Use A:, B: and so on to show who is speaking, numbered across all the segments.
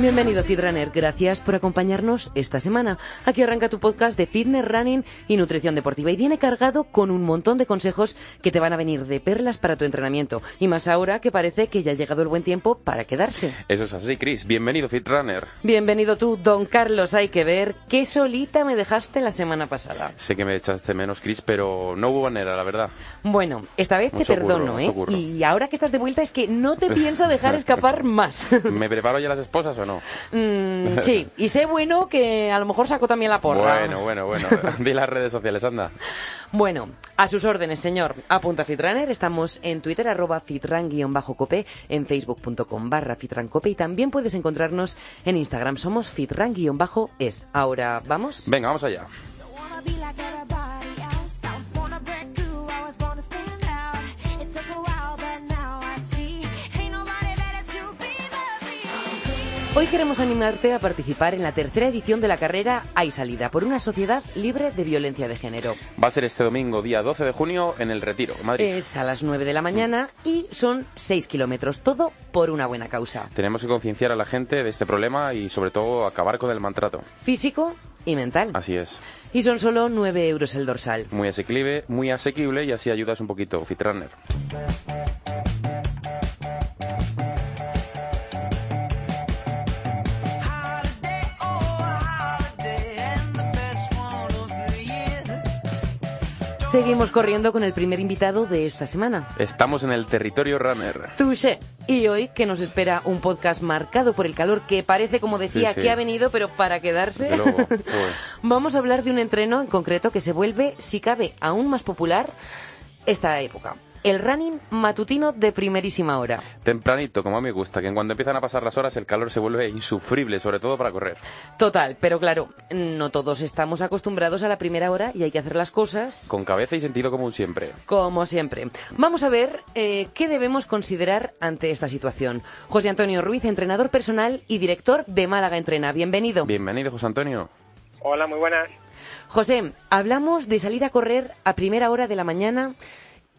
A: Bienvenido Fitrunner, gracias por acompañarnos esta semana. Aquí arranca tu podcast de fitness, running y nutrición deportiva y viene cargado con un montón de consejos que te van a venir de perlas para tu entrenamiento y más ahora que parece que ya ha llegado el buen tiempo para quedarse.
B: Eso es así, Chris. Bienvenido Fitrunner.
A: Bienvenido tú, don Carlos. Hay que ver qué solita me dejaste la semana pasada.
B: Sé que me echaste menos, Chris, pero no hubo manera, la verdad.
A: Bueno, esta vez
B: Mucho
A: te perdono,
B: curro,
A: ¿eh? Y ahora que estás de vuelta es que no te pienso dejar escapar más.
B: ¿Me preparo ya las esposas o no?
A: Mm, sí, y sé bueno que a lo mejor saco también la porra.
B: Bueno, bueno, bueno. Di las redes sociales, anda.
A: Bueno, a sus órdenes, señor. Apunta Fitrunner. Estamos en Twitter, arroba fitran-cope, en facebook.com barra fitrancope y también puedes encontrarnos en Instagram. Somos fitran-es. Ahora, ¿vamos?
B: Venga, vamos allá.
A: Hoy queremos animarte a participar en la tercera edición de la carrera Hay Salida por una sociedad libre de violencia de género.
B: Va a ser este domingo, día 12 de junio, en El Retiro, Madrid.
A: Es a las 9 de la mañana y son 6 kilómetros, todo por una buena causa.
B: Tenemos que concienciar a la gente de este problema y, sobre todo, acabar con el maltrato.
A: Físico y mental.
B: Así es.
A: Y son solo 9 euros el dorsal.
B: Muy asequible, muy asequible y así ayudas un poquito, Fitrunner.
A: Seguimos corriendo con el primer invitado de esta semana.
B: Estamos en el territorio runner.
A: Touché. Y hoy que nos espera un podcast marcado por el calor que parece, como decía,
B: Sí, sí.
A: que ha venido, pero para quedarse.
B: Luego.
A: Vamos a hablar de un entreno en concreto que se vuelve, si cabe, aún más popular esta época. El running matutino de primerísima hora.
B: Tempranito, como a mí me gusta, que en cuando empiezan a pasar las horas el calor se vuelve insufrible, sobre todo para correr.
A: Total, pero claro, no todos estamos acostumbrados a la primera hora y hay que hacer las cosas
B: Con cabeza y sentido común siempre.
A: Como siempre. Vamos a ver eh, qué debemos considerar ante esta situación. José Antonio Ruiz, entrenador personal y director de Málaga Entrena. Bienvenido.
B: Bienvenido, José Antonio.
C: Hola, muy buenas.
A: José, hablamos de salir a correr a primera hora de la mañana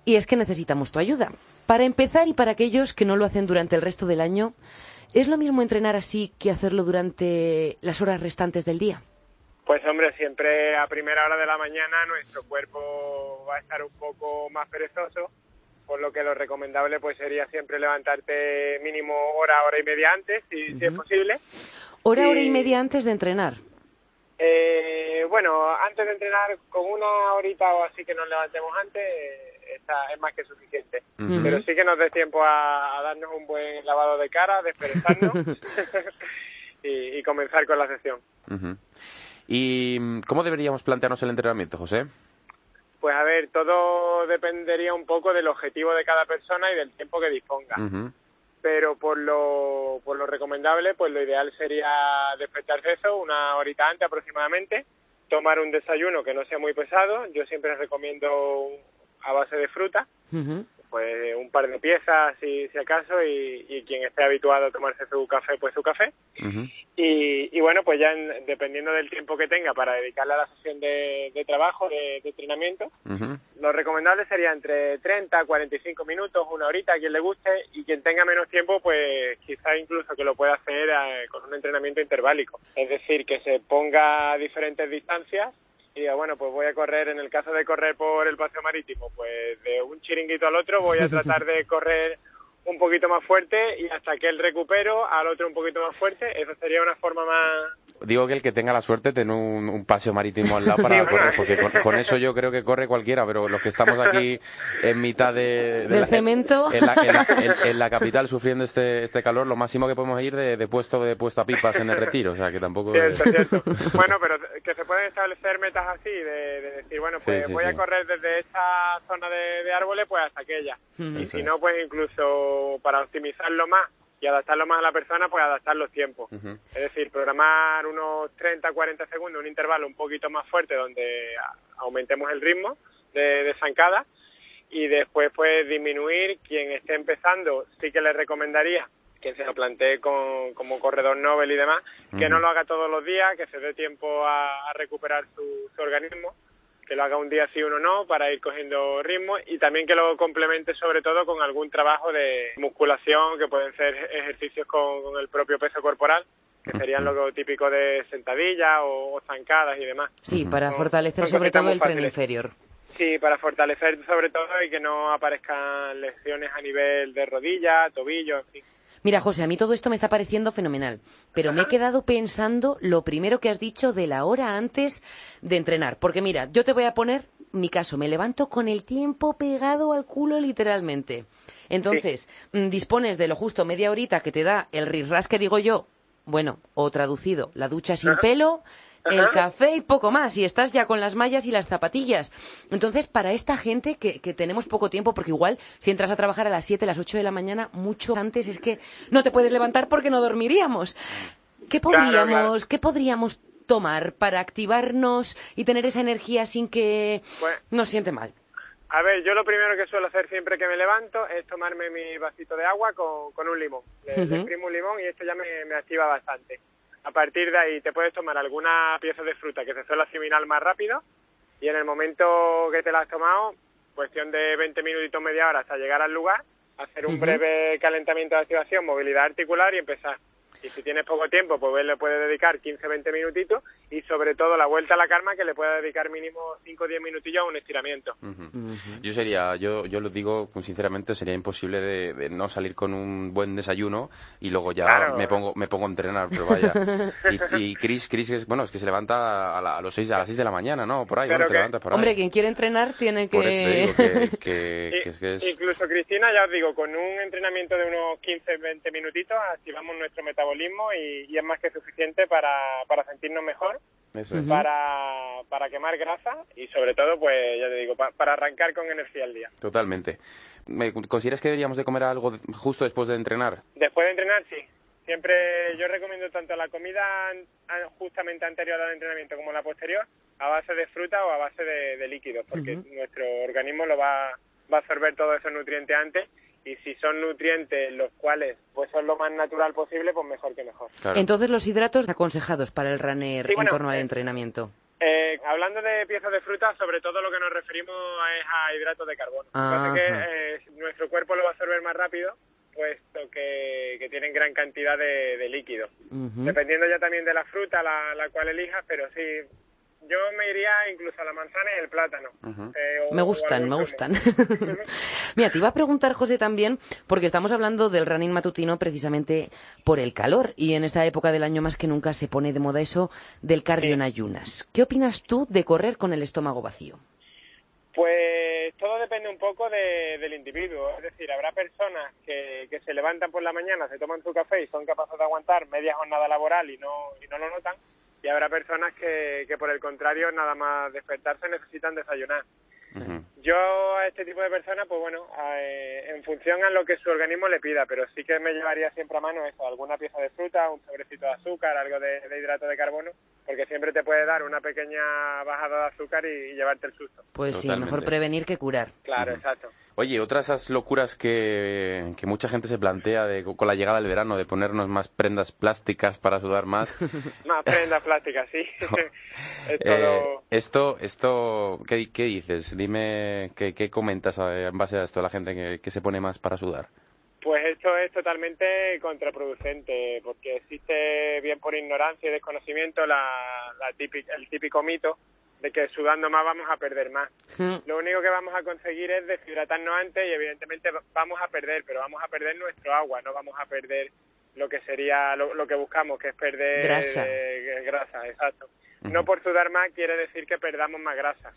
A: y es que necesitamos tu ayuda. Para empezar y para aquellos que no lo hacen durante el resto del año, ¿es lo mismo entrenar así que hacerlo durante las horas restantes del día?
C: Pues hombre, siempre a primera hora de la mañana nuestro cuerpo va a estar un poco más perezoso, por lo que lo recomendable pues sería siempre levantarte mínimo hora, hora y media antes, si, si es posible.
A: Hora,
C: Sí.
A: hora y media antes de entrenar.
C: Eh, bueno, antes de entrenar, con una horita o así que nos levantemos antes, está, es más que suficiente. Pero sí que nos dé tiempo a, a darnos un buen lavado de cara, desperezarnos y, y comenzar con la sesión.
B: Ujú. ¿Y cómo deberíamos plantearnos el entrenamiento, José?
C: Pues a ver, todo dependería un poco del objetivo de cada persona y del tiempo que disponga. Pero por lo, por lo recomendable, pues lo ideal sería despertarse eso una horita antes aproximadamente, tomar un desayuno que no sea muy pesado. Yo siempre recomiendo a base de fruta, pues un par de piezas si, si acaso y, y quien esté habituado a tomarse su café, pues su café. Y, y bueno, pues ya en- dependiendo del tiempo que tenga para dedicarle a la sesión de, de trabajo, de, de entrenamiento, lo recomendable sería entre 30 a 45 minutos, una horita, a quien le guste, y quien tenga menos tiempo, pues quizá incluso que lo pueda hacer eh, con un entrenamiento interválico. Es decir, que se ponga a diferentes distancias y diga, bueno, pues voy a correr, en el caso de correr por el paseo marítimo, pues de un chiringuito al otro voy a tratar de correr un poquito más fuerte y hasta que él recupero, al otro un poquito más fuerte. Eso sería una forma más,
B: Digo que el que tenga la suerte de tener un, un paseo marítimo al lado para
C: Sí, bueno.
B: correr, porque con, con eso yo creo que corre cualquiera, pero los que estamos aquí en mitad de, de
A: Del
B: la,
A: cemento.
B: En la, en la- en- en la capital sufriendo este, este calor, lo máximo que podemos ir de, de puesto de puesto a pipas en el retiro, o sea que tampoco es-
C: Cierto, cierto. Bueno, pero que se pueden establecer metas así, de, de decir, bueno, pues
B: Sí, sí,
C: voy
B: sí.
C: a correr desde esta zona de, de árboles pues hasta aquella. Y
B: Eso
C: si
B: es.
C: no, pues incluso para optimizarlo más y adaptarlo más a la persona, pues adaptar los tiempos. Es decir, programar unos 30, 40 segundos, un intervalo un poquito más fuerte donde aumentemos el ritmo de, de zancada y después pues disminuir. Quien esté empezando sí que le recomendaría quien se lo plantee con- como corredor Nobel y demás, que no lo haga todos los días, que se dé tiempo a, a recuperar su, su organismo, que lo haga un día sí, uno no, para ir cogiendo ritmo y también que lo complemente sobre todo con algún trabajo de musculación, que pueden ser ejercicios con, con el propio peso corporal, que serían lo típico de sentadillas o, o zancadas y demás.
A: Sí, para
C: Son-
A: fortalecer
C: son
A: sobre todo el tren inferior.
C: Sí, para fortalecer sobre todo y que no aparezcan lesiones a nivel de rodilla, tobillo, en fin.
A: Mira, José, a mí todo esto me está pareciendo fenomenal, pero me he quedado pensando lo primero que has dicho de la hora antes de entrenar. Porque mira, yo te voy a poner mi caso, me levanto con el tiempo pegado al culo literalmente. Entonces, mm, dispones de lo justo media horita que te da el risras que digo yo, bueno, o traducido, la ducha sin pelo, el
C: Ajá.
A: café y poco más, y estás ya con las mallas y las zapatillas. Entonces, para esta gente que, que tenemos poco tiempo, porque igual si entras a trabajar a las 7, las 8 de la mañana, mucho antes es que no te puedes levantar porque no dormiríamos. ¿Qué
C: Claro,
A: podríamos,
C: claro.
A: ¿qué podríamos tomar para activarnos y tener esa energía sin que
C: Bueno.
A: nos siente mal?
C: A ver, yo lo primero que suelo hacer siempre que me levanto es tomarme mi vasito de agua con, con un limón. Le, le
A: Ujú.
C: exprimo un limón y esto ya me, me activa bastante. A partir de ahí te puedes tomar alguna pieza de fruta que se suele asimilar más rápido y en el momento que te la has tomado, cuestión de 20 minutitos, media hora hasta llegar al lugar, hacer un breve calentamiento de activación, movilidad articular y empezar. Y si tienes poco tiempo, pues le puedes dedicar 15-20 minutitos y sobre todo la vuelta a la calma que le puedes dedicar mínimo 5 o 10 minutillos a un estiramiento.
B: Ujú.
A: Ujú.
B: Yo sería, yo, yo lo digo pues, sinceramente, sería imposible de, de no salir con un buen desayuno y luego ya
C: Claro.
B: me pongo me pongo a entrenar, pero vaya. Y, y Chris, Chris es, bueno, es que se levanta a, la- a los seis, a las 6 de la mañana, ¿no? Por ahí, bueno, te
C: que-
B: levantas por ahí.
A: Hombre, quien quiere entrenar tiene que...
B: Por eso te digo que, que- que es que es-
C: Incluso Cristina, ya os digo, con un entrenamiento de unos 15-20 minutitos activamos nuestro metabolismo y, y es más que suficiente para, para sentirnos mejor,
B: eso es.
A: Ujú.
C: para, para quemar grasa y sobre todo, pues ya te digo, pa- para arrancar con energía al día.
B: Totalmente. ¿Me- ¿Consideras que deberíamos de comer algo justo después de entrenar?
C: Después de entrenar, sí. Siempre yo recomiendo tanto la comida justamente anterior al entrenamiento como la posterior a base de fruta o a base de, de líquidos, porque nuestro organismo lo va, va a absorber todos esos nutrientes antes y si son nutrientes los cuales pues son lo más natural posible, pues mejor que mejor.
B: Claro.
A: Entonces, los hidratos aconsejados para el runner
C: Sí, bueno,
A: en torno al
C: eh,
A: entrenamiento.
C: Eh, hablando de piezas de fruta, sobre todo lo que nos referimos es a hidratos de carbono. Que eh, nuestro cuerpo lo va a absorber más rápido, puesto que, que tienen gran cantidad de, de líquido. Dependiendo ya también de la fruta la, la cual elijas, pero sí, yo me iría incluso a la manzana y el plátano. Eh, o-
A: Me gustan, me gustan. Mira, te iba a preguntar, José, también, porque estamos hablando del running matutino precisamente por el calor y en esta época del año más que nunca se pone de moda eso del cardio
C: Sí.
A: en ayunas. ¿Qué opinas tú de correr con el estómago vacío?
C: Pues todo depende un poco de- del individuo. Es decir, habrá personas que, que se levantan por la mañana, se toman su café y son capaces de aguantar media jornada laboral y no, y no lo notan. Y habrá personas que, que por el contrario, nada más despertarse necesitan desayunar. Yo a este tipo de personas, pues bueno, eh, en función a lo que su organismo le pida, pero sí que me llevaría siempre a mano eso, alguna pieza de fruta, un sobrecito de azúcar, algo de, de hidrato de carbono, porque siempre te puede dar una pequeña bajada de azúcar y, y llevarte el susto.
A: Pues sí, mejor prevenir que curar.
C: Claro, exacto.
B: Oye, otra de esas locuras que, que mucha gente se plantea de, con la llegada del verano de ponernos más prendas plásticas para sudar más.
C: Más prendas plásticas, sí. es
B: Eh, esto, esto ¿qué, qué dices? Dime, ¿qué, qué comentas en base a esto, la gente que, que se pone más para sudar?
C: Pues esto es totalmente contraproducente, porque existe, bien por ignorancia y desconocimiento, la, el típico mito de que sudando más vamos a perder más. Lo único que vamos a conseguir es deshidratarnos antes y evidentemente va- vamos a perder, pero vamos a perder nuestro agua, no vamos a perder lo que sería lo, lo que buscamos, que es perder
A: Grasa.
C: eh, grasa, exacto. No por sudar más quiere decir que perdamos más grasa.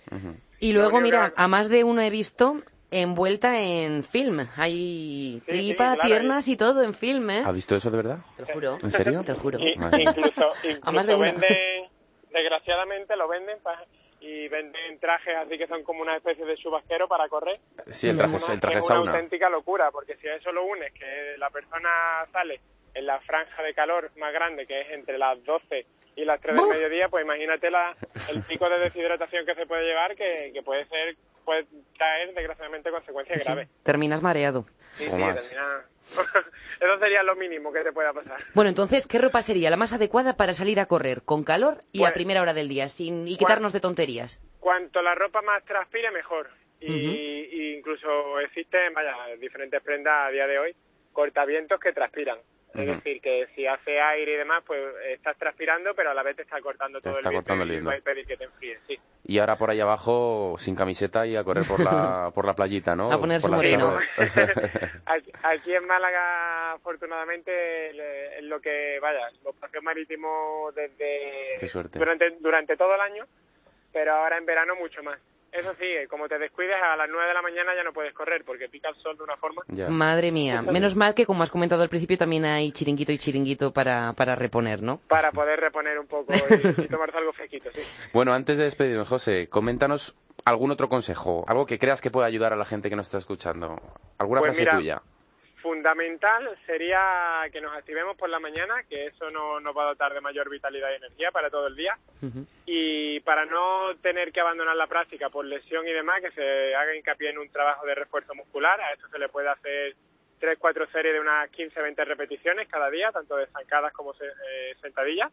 A: Y luego, mira,
C: que-
A: a más de uno he visto envuelta en film. Hay
C: Sí,
A: tripa,
C: sí, claro,
A: piernas y todo en film, ¿eh?
B: ¿Has visto eso de verdad?
A: Te lo juro.
B: ¿En serio?
A: Te lo juro.
C: Y- incluso
A: A más de
C: incluso
A: una.
C: venden, desgraciadamente lo venden pa- y venden trajes así que son como una especie de chubasquero para correr.
B: Sí, el traje,
C: Una-
B: el traje
C: es una auténtica locura, porque si a eso lo unes, que la persona sale en la franja de calor más grande, que es entre las 12 y las 3 del mediodía, pues imagínate la, el pico de deshidratación que se puede llevar, que, que puede ser puede traer desgraciadamente consecuencias
A: Sí,
C: graves.
A: Terminas mareado.
C: Sí,
B: O
C: sí,
B: más.
C: termina- Eso sería lo mínimo que te pueda pasar.
A: Bueno, entonces, ¿qué ropa sería la más adecuada para salir a correr con calor y a
C: Bueno.
A: primera hora del día, sin y quitarnos de tonterías?
C: Cuanto la ropa más transpire, mejor. Y incluso existen, vaya, diferentes prendas a día de hoy, cortavientos que transpiran. Es decir, que si hace aire y demás, pues estás transpirando, pero a la vez te está cortando
B: Te
C: todo
B: está
C: el viento
B: cortando el
C: y va a que te enfríes, sí.
B: Y ahora por ahí abajo, sin camiseta y a correr por la, por la playita, ¿no?
A: A ponerse moreno.
C: Aquí, aquí en Málaga, afortunadamente, le- es lo que, vaya, los paseos marítimos desde
B: Qué suerte.
C: durante durante todo el año, pero ahora en verano mucho más. Eso sí, como te descuides a las 9 de la mañana ya no puedes correr porque pica el sol de una forma.
B: Ya.
A: Madre mía, menos mal que como has comentado al principio también hay chiringuito y chiringuito para, para reponer, ¿no?
C: para poder reponer un poco y, y tomarse algo fresquito, sí.
B: Bueno, antes de despedirnos, José, coméntanos algún otro consejo, algo que creas que pueda ayudar a la gente que nos está escuchando. ¿Alguna
C: Pues
B: frase
C: mira,
B: tuya?
C: Fundamental sería que nos activemos por la mañana, que eso no nos va a dotar de mayor vitalidad y energía para todo el día. Y para no tener que abandonar la práctica por lesión y demás, que se haga hincapié en un trabajo de refuerzo muscular. A esto se le puede hacer 3, 4 series de unas 15, 20 repeticiones cada día, tanto de zancadas como eh, sentadillas.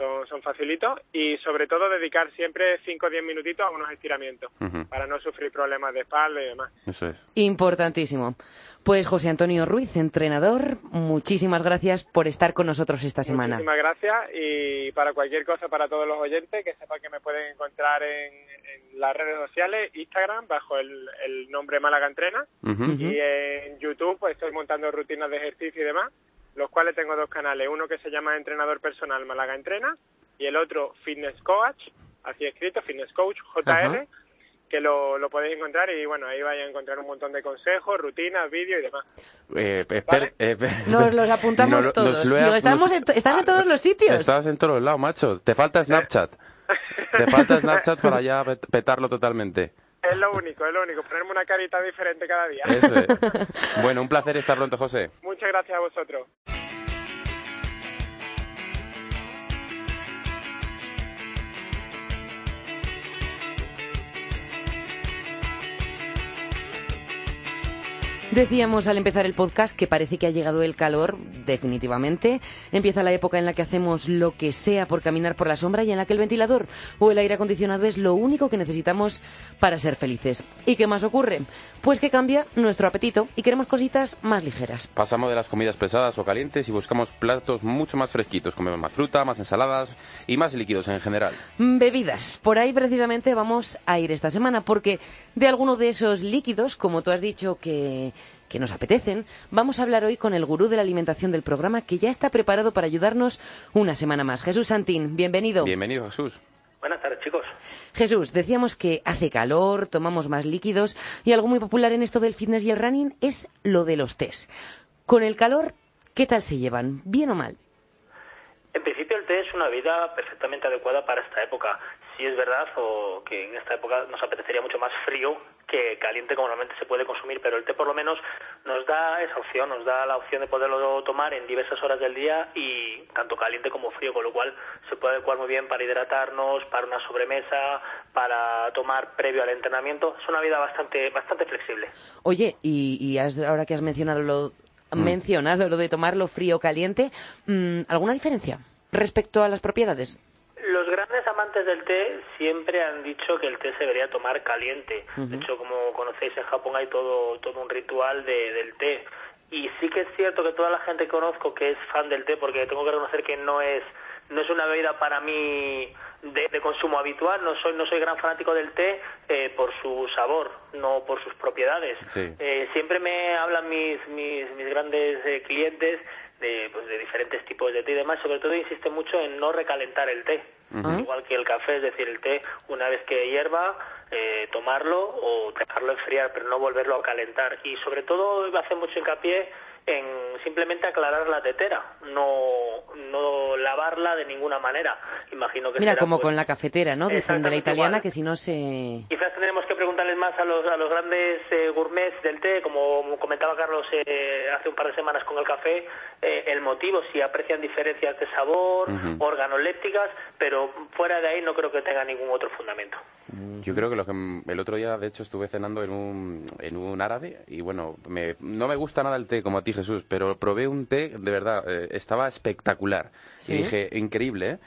C: Son, son facilitos. Y sobre todo dedicar siempre 5 o 10 minutitos a unos estiramientos, para no sufrir problemas de espalda y demás.
B: Eso es.
A: Importantísimo. Pues José Antonio Ruiz, entrenador, muchísimas gracias por estar con nosotros esta semana.
C: Muchísimas gracias y para cualquier cosa, para todos los oyentes, que sepan que me pueden encontrar en, en las redes sociales, Instagram, bajo el, el nombre Málaga Entrena, y en YouTube pues estoy montando rutinas de ejercicio y demás, los cuales tengo dos canales, uno que se llama Entrenador Personal Málaga Entrena y el otro Fitness Coach, así escrito, Fitness Coach JR,
A: Ajá.
C: que lo, lo podéis encontrar y bueno, ahí vais a encontrar un montón de consejos, rutinas, vídeos y demás.
B: Eh, eh,
C: Vale.
B: per- eh, per-
A: Nos los apuntamos todos.
B: lo
A: Digo, estamos
B: nos-
A: en to- estás en todos los sitios.
B: Estabas en todos los lados, macho. Te falta Snapchat. Te falta Snapchat para ya pet- petarlo totalmente.
C: Es lo único, es lo único, ponerme una carita diferente cada día.
B: Eso es. Bueno, un placer estar pronto, José.
C: Muchas gracias a vosotros.
A: Decíamos al empezar el podcast que parece que ha llegado el calor, definitivamente. Empieza la época en la que hacemos lo que sea por caminar por la sombra y en la que el ventilador o el aire acondicionado es lo único que necesitamos para ser felices. ¿Y qué más ocurre? Pues que cambia nuestro apetito y queremos cositas más ligeras.
B: Pasamos de las comidas pesadas o calientes y buscamos platos mucho más fresquitos. Comemos más fruta, más ensaladas y más líquidos en general.
A: Mm, Bebidas. Por ahí precisamente vamos a ir esta semana porque de alguno de esos líquidos, como tú has dicho que, que nos apetecen, vamos a hablar hoy con el gurú de la alimentación del programa que ya está preparado para ayudarnos una semana más. Jesús Santín, bienvenido.
B: Bienvenido, Jesús.
D: Buenas tardes, chicos.
A: Jesús, decíamos que hace calor, tomamos más líquidos y algo muy popular en esto del fitness y el running es lo de los test. Con el calor, ¿qué tal se llevan? ¿Bien o mal?
D: En principio el té es una bebida perfectamente adecuada para esta época. Sí es verdad o que en esta época nos apetecería mucho más frío que caliente como normalmente se puede consumir, pero el té por lo menos nos da esa opción, nos da la opción de poderlo tomar en diversas horas del día y tanto caliente como frío, con lo cual se puede adecuar muy bien para hidratarnos, para una sobremesa, para tomar previo al entrenamiento. Es una bebida bastante bastante flexible.
A: Oye, y, y has- ahora que has mencionado lo, mencionado lo de tomarlo frío o caliente, mm, ¿alguna diferencia respecto a las propiedades?
D: Los amantes del té siempre han dicho que el té se debería tomar caliente. De hecho, como conocéis, en Japón hay todo, todo un ritual de, del té. Y sí que es cierto que toda la gente que conozco que es fan del té, porque tengo que reconocer que no es, no es una bebida para mí de, de consumo habitual, no soy, no soy gran fanático del té eh, por su sabor, no por sus propiedades.
B: Sí.
D: Eh, siempre me hablan mis, mis, mis grandes eh, clientes de, pues, de diferentes tipos de té y demás, sobre todo insiste mucho en no recalentar el té. Igual que el café, es decir, el té una vez que hierva, eh, tomarlo o dejarlo enfriar, pero no volverlo a calentar. Y sobre todo hace mucho hincapié en simplemente aclarar la tetera, no, no lavarla de ninguna manera. Imagino que
A: Mira,
D: será,
A: como
D: pues,
A: con la cafetera, ¿no? Dicen de la italiana
D: igual.
A: que si no se...
D: Quizás tendremos que preguntarles más a los, a los grandes eh, gourmets del té, como comentaba Carlos eh, hace un par de semanas con el café, eh, el motivo, si aprecian diferencias de sabor,
B: Ujú.
D: organolépticas, pero pero fuera de ahí no creo que tenga ningún otro fundamento.
B: Yo creo que lo que m- el otro día, de hecho, estuve cenando en un, en un árabe y bueno, me- no me gusta nada el té como a ti, Jesús, pero probé un té, de verdad, eh, estaba espectacular.
A: ¿Sí?
B: Y dije, increíble, ¿eh?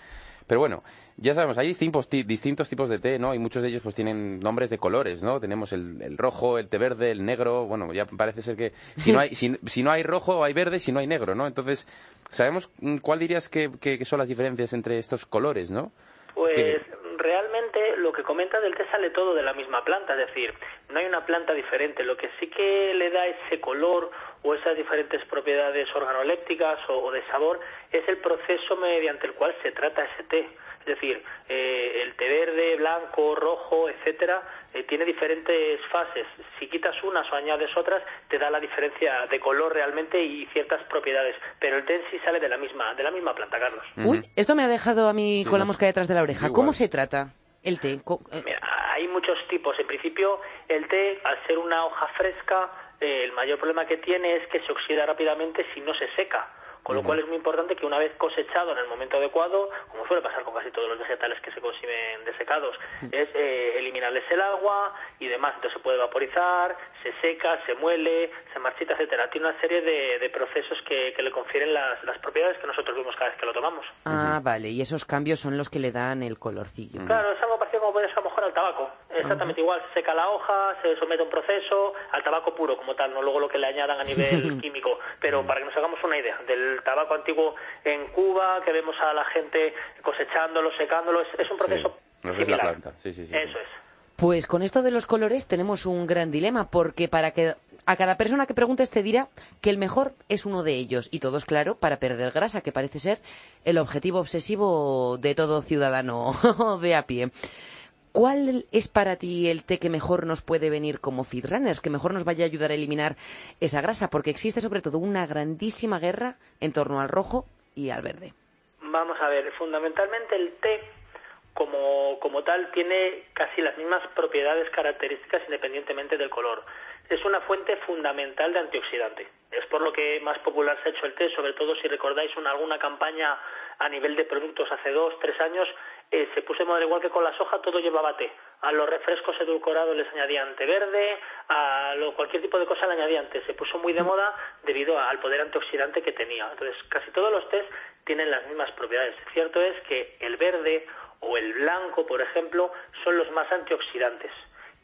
B: Pero bueno, ya sabemos, hay distintos, ti- distintos tipos de té, ¿no? Y muchos de ellos pues tienen nombres de colores, ¿no? Tenemos el, el rojo, el té verde, el negro, bueno, ya parece ser que si no hay, si, si no hay rojo hay verde, si no hay negro, ¿no? Entonces, ¿sabemos mm, cuál dirías que, que- que son las diferencias entre estos colores, ¿no?
D: Pues lo que comenta del té sale todo de la misma planta, es decir, no hay una planta diferente. Lo que sí que le da ese color o esas diferentes propiedades organolépticas o, o de sabor es el proceso mediante el cual se trata ese té. Es decir, eh, el té verde, blanco, rojo, etcétera, eh, tiene diferentes fases. Si quitas unas o añades otras, te da la diferencia de color realmente y ciertas propiedades. Pero el té en sí sale de la misma, de la misma planta, Carlos.
A: Uy, esto me ha dejado a mí
B: Sí,
A: con la mosca detrás de la oreja.
B: igual.
A: ¿Cómo se trata el té? Eh,
D: Mira, hay muchos tipos. En principio, el té, al ser una hoja fresca, eh, el mayor problema que tiene es que se oxida rápidamente si no se seca. Con lo cual es muy importante que una vez cosechado en el momento adecuado, como suele pasar con casi todos los vegetales que se consumen desecados, es eh, eliminarles el agua y demás. Entonces se puede vaporizar, se seca, se muele, se marchita, etcétera. Tiene una serie de, de procesos que, que le confieren las, las propiedades que nosotros vemos cada vez que lo tomamos.
A: Ah, vale, y esos cambios son los que le dan el colorcillo.
D: Claro, es algo parecido como puede ser a mejor al tabaco. Exactamente igual, se seca la hoja, se somete a un proceso, al tabaco puro como tal, no luego lo que le añadan a nivel químico. Pero para que nos hagamos una idea, del tabaco antiguo en Cuba, que vemos a la gente cosechándolo, secándolo, es, es un proceso
B: no es la
D: similar.
B: planta, sí, sí, sí,
D: Eso
B: sí.
D: es.
A: Pues con esto de los colores tenemos un gran dilema, porque para que a cada persona que preguntes te dirá que el mejor es uno de ellos, y todo es claro para perder grasa, que parece ser el objetivo obsesivo de todo ciudadano de a pie. ¿Cuál es para ti el té que mejor nos puede venir como feedrunners, que mejor nos vaya a ayudar a eliminar esa grasa? Porque existe sobre todo una grandísima guerra en torno al rojo y al verde.
D: Vamos a ver, fundamentalmente el té como, como tal tiene casi las mismas propiedades características independientemente del color. Es una fuente fundamental de antioxidante. Es por lo que más popular se ha hecho el té, sobre todo si recordáis una, alguna campaña a nivel de productos hace dos, tres años, eh, se puso de moda igual que con la soja, todo llevaba té. A los refrescos edulcorados les añadían té verde, a lo- cualquier tipo de cosa le añadían té. Se puso muy de moda debido al poder antioxidante que tenía. Entonces, casi todos los tés tienen las mismas propiedades. Cierto es que el verde o el blanco, por ejemplo, son los más antioxidantes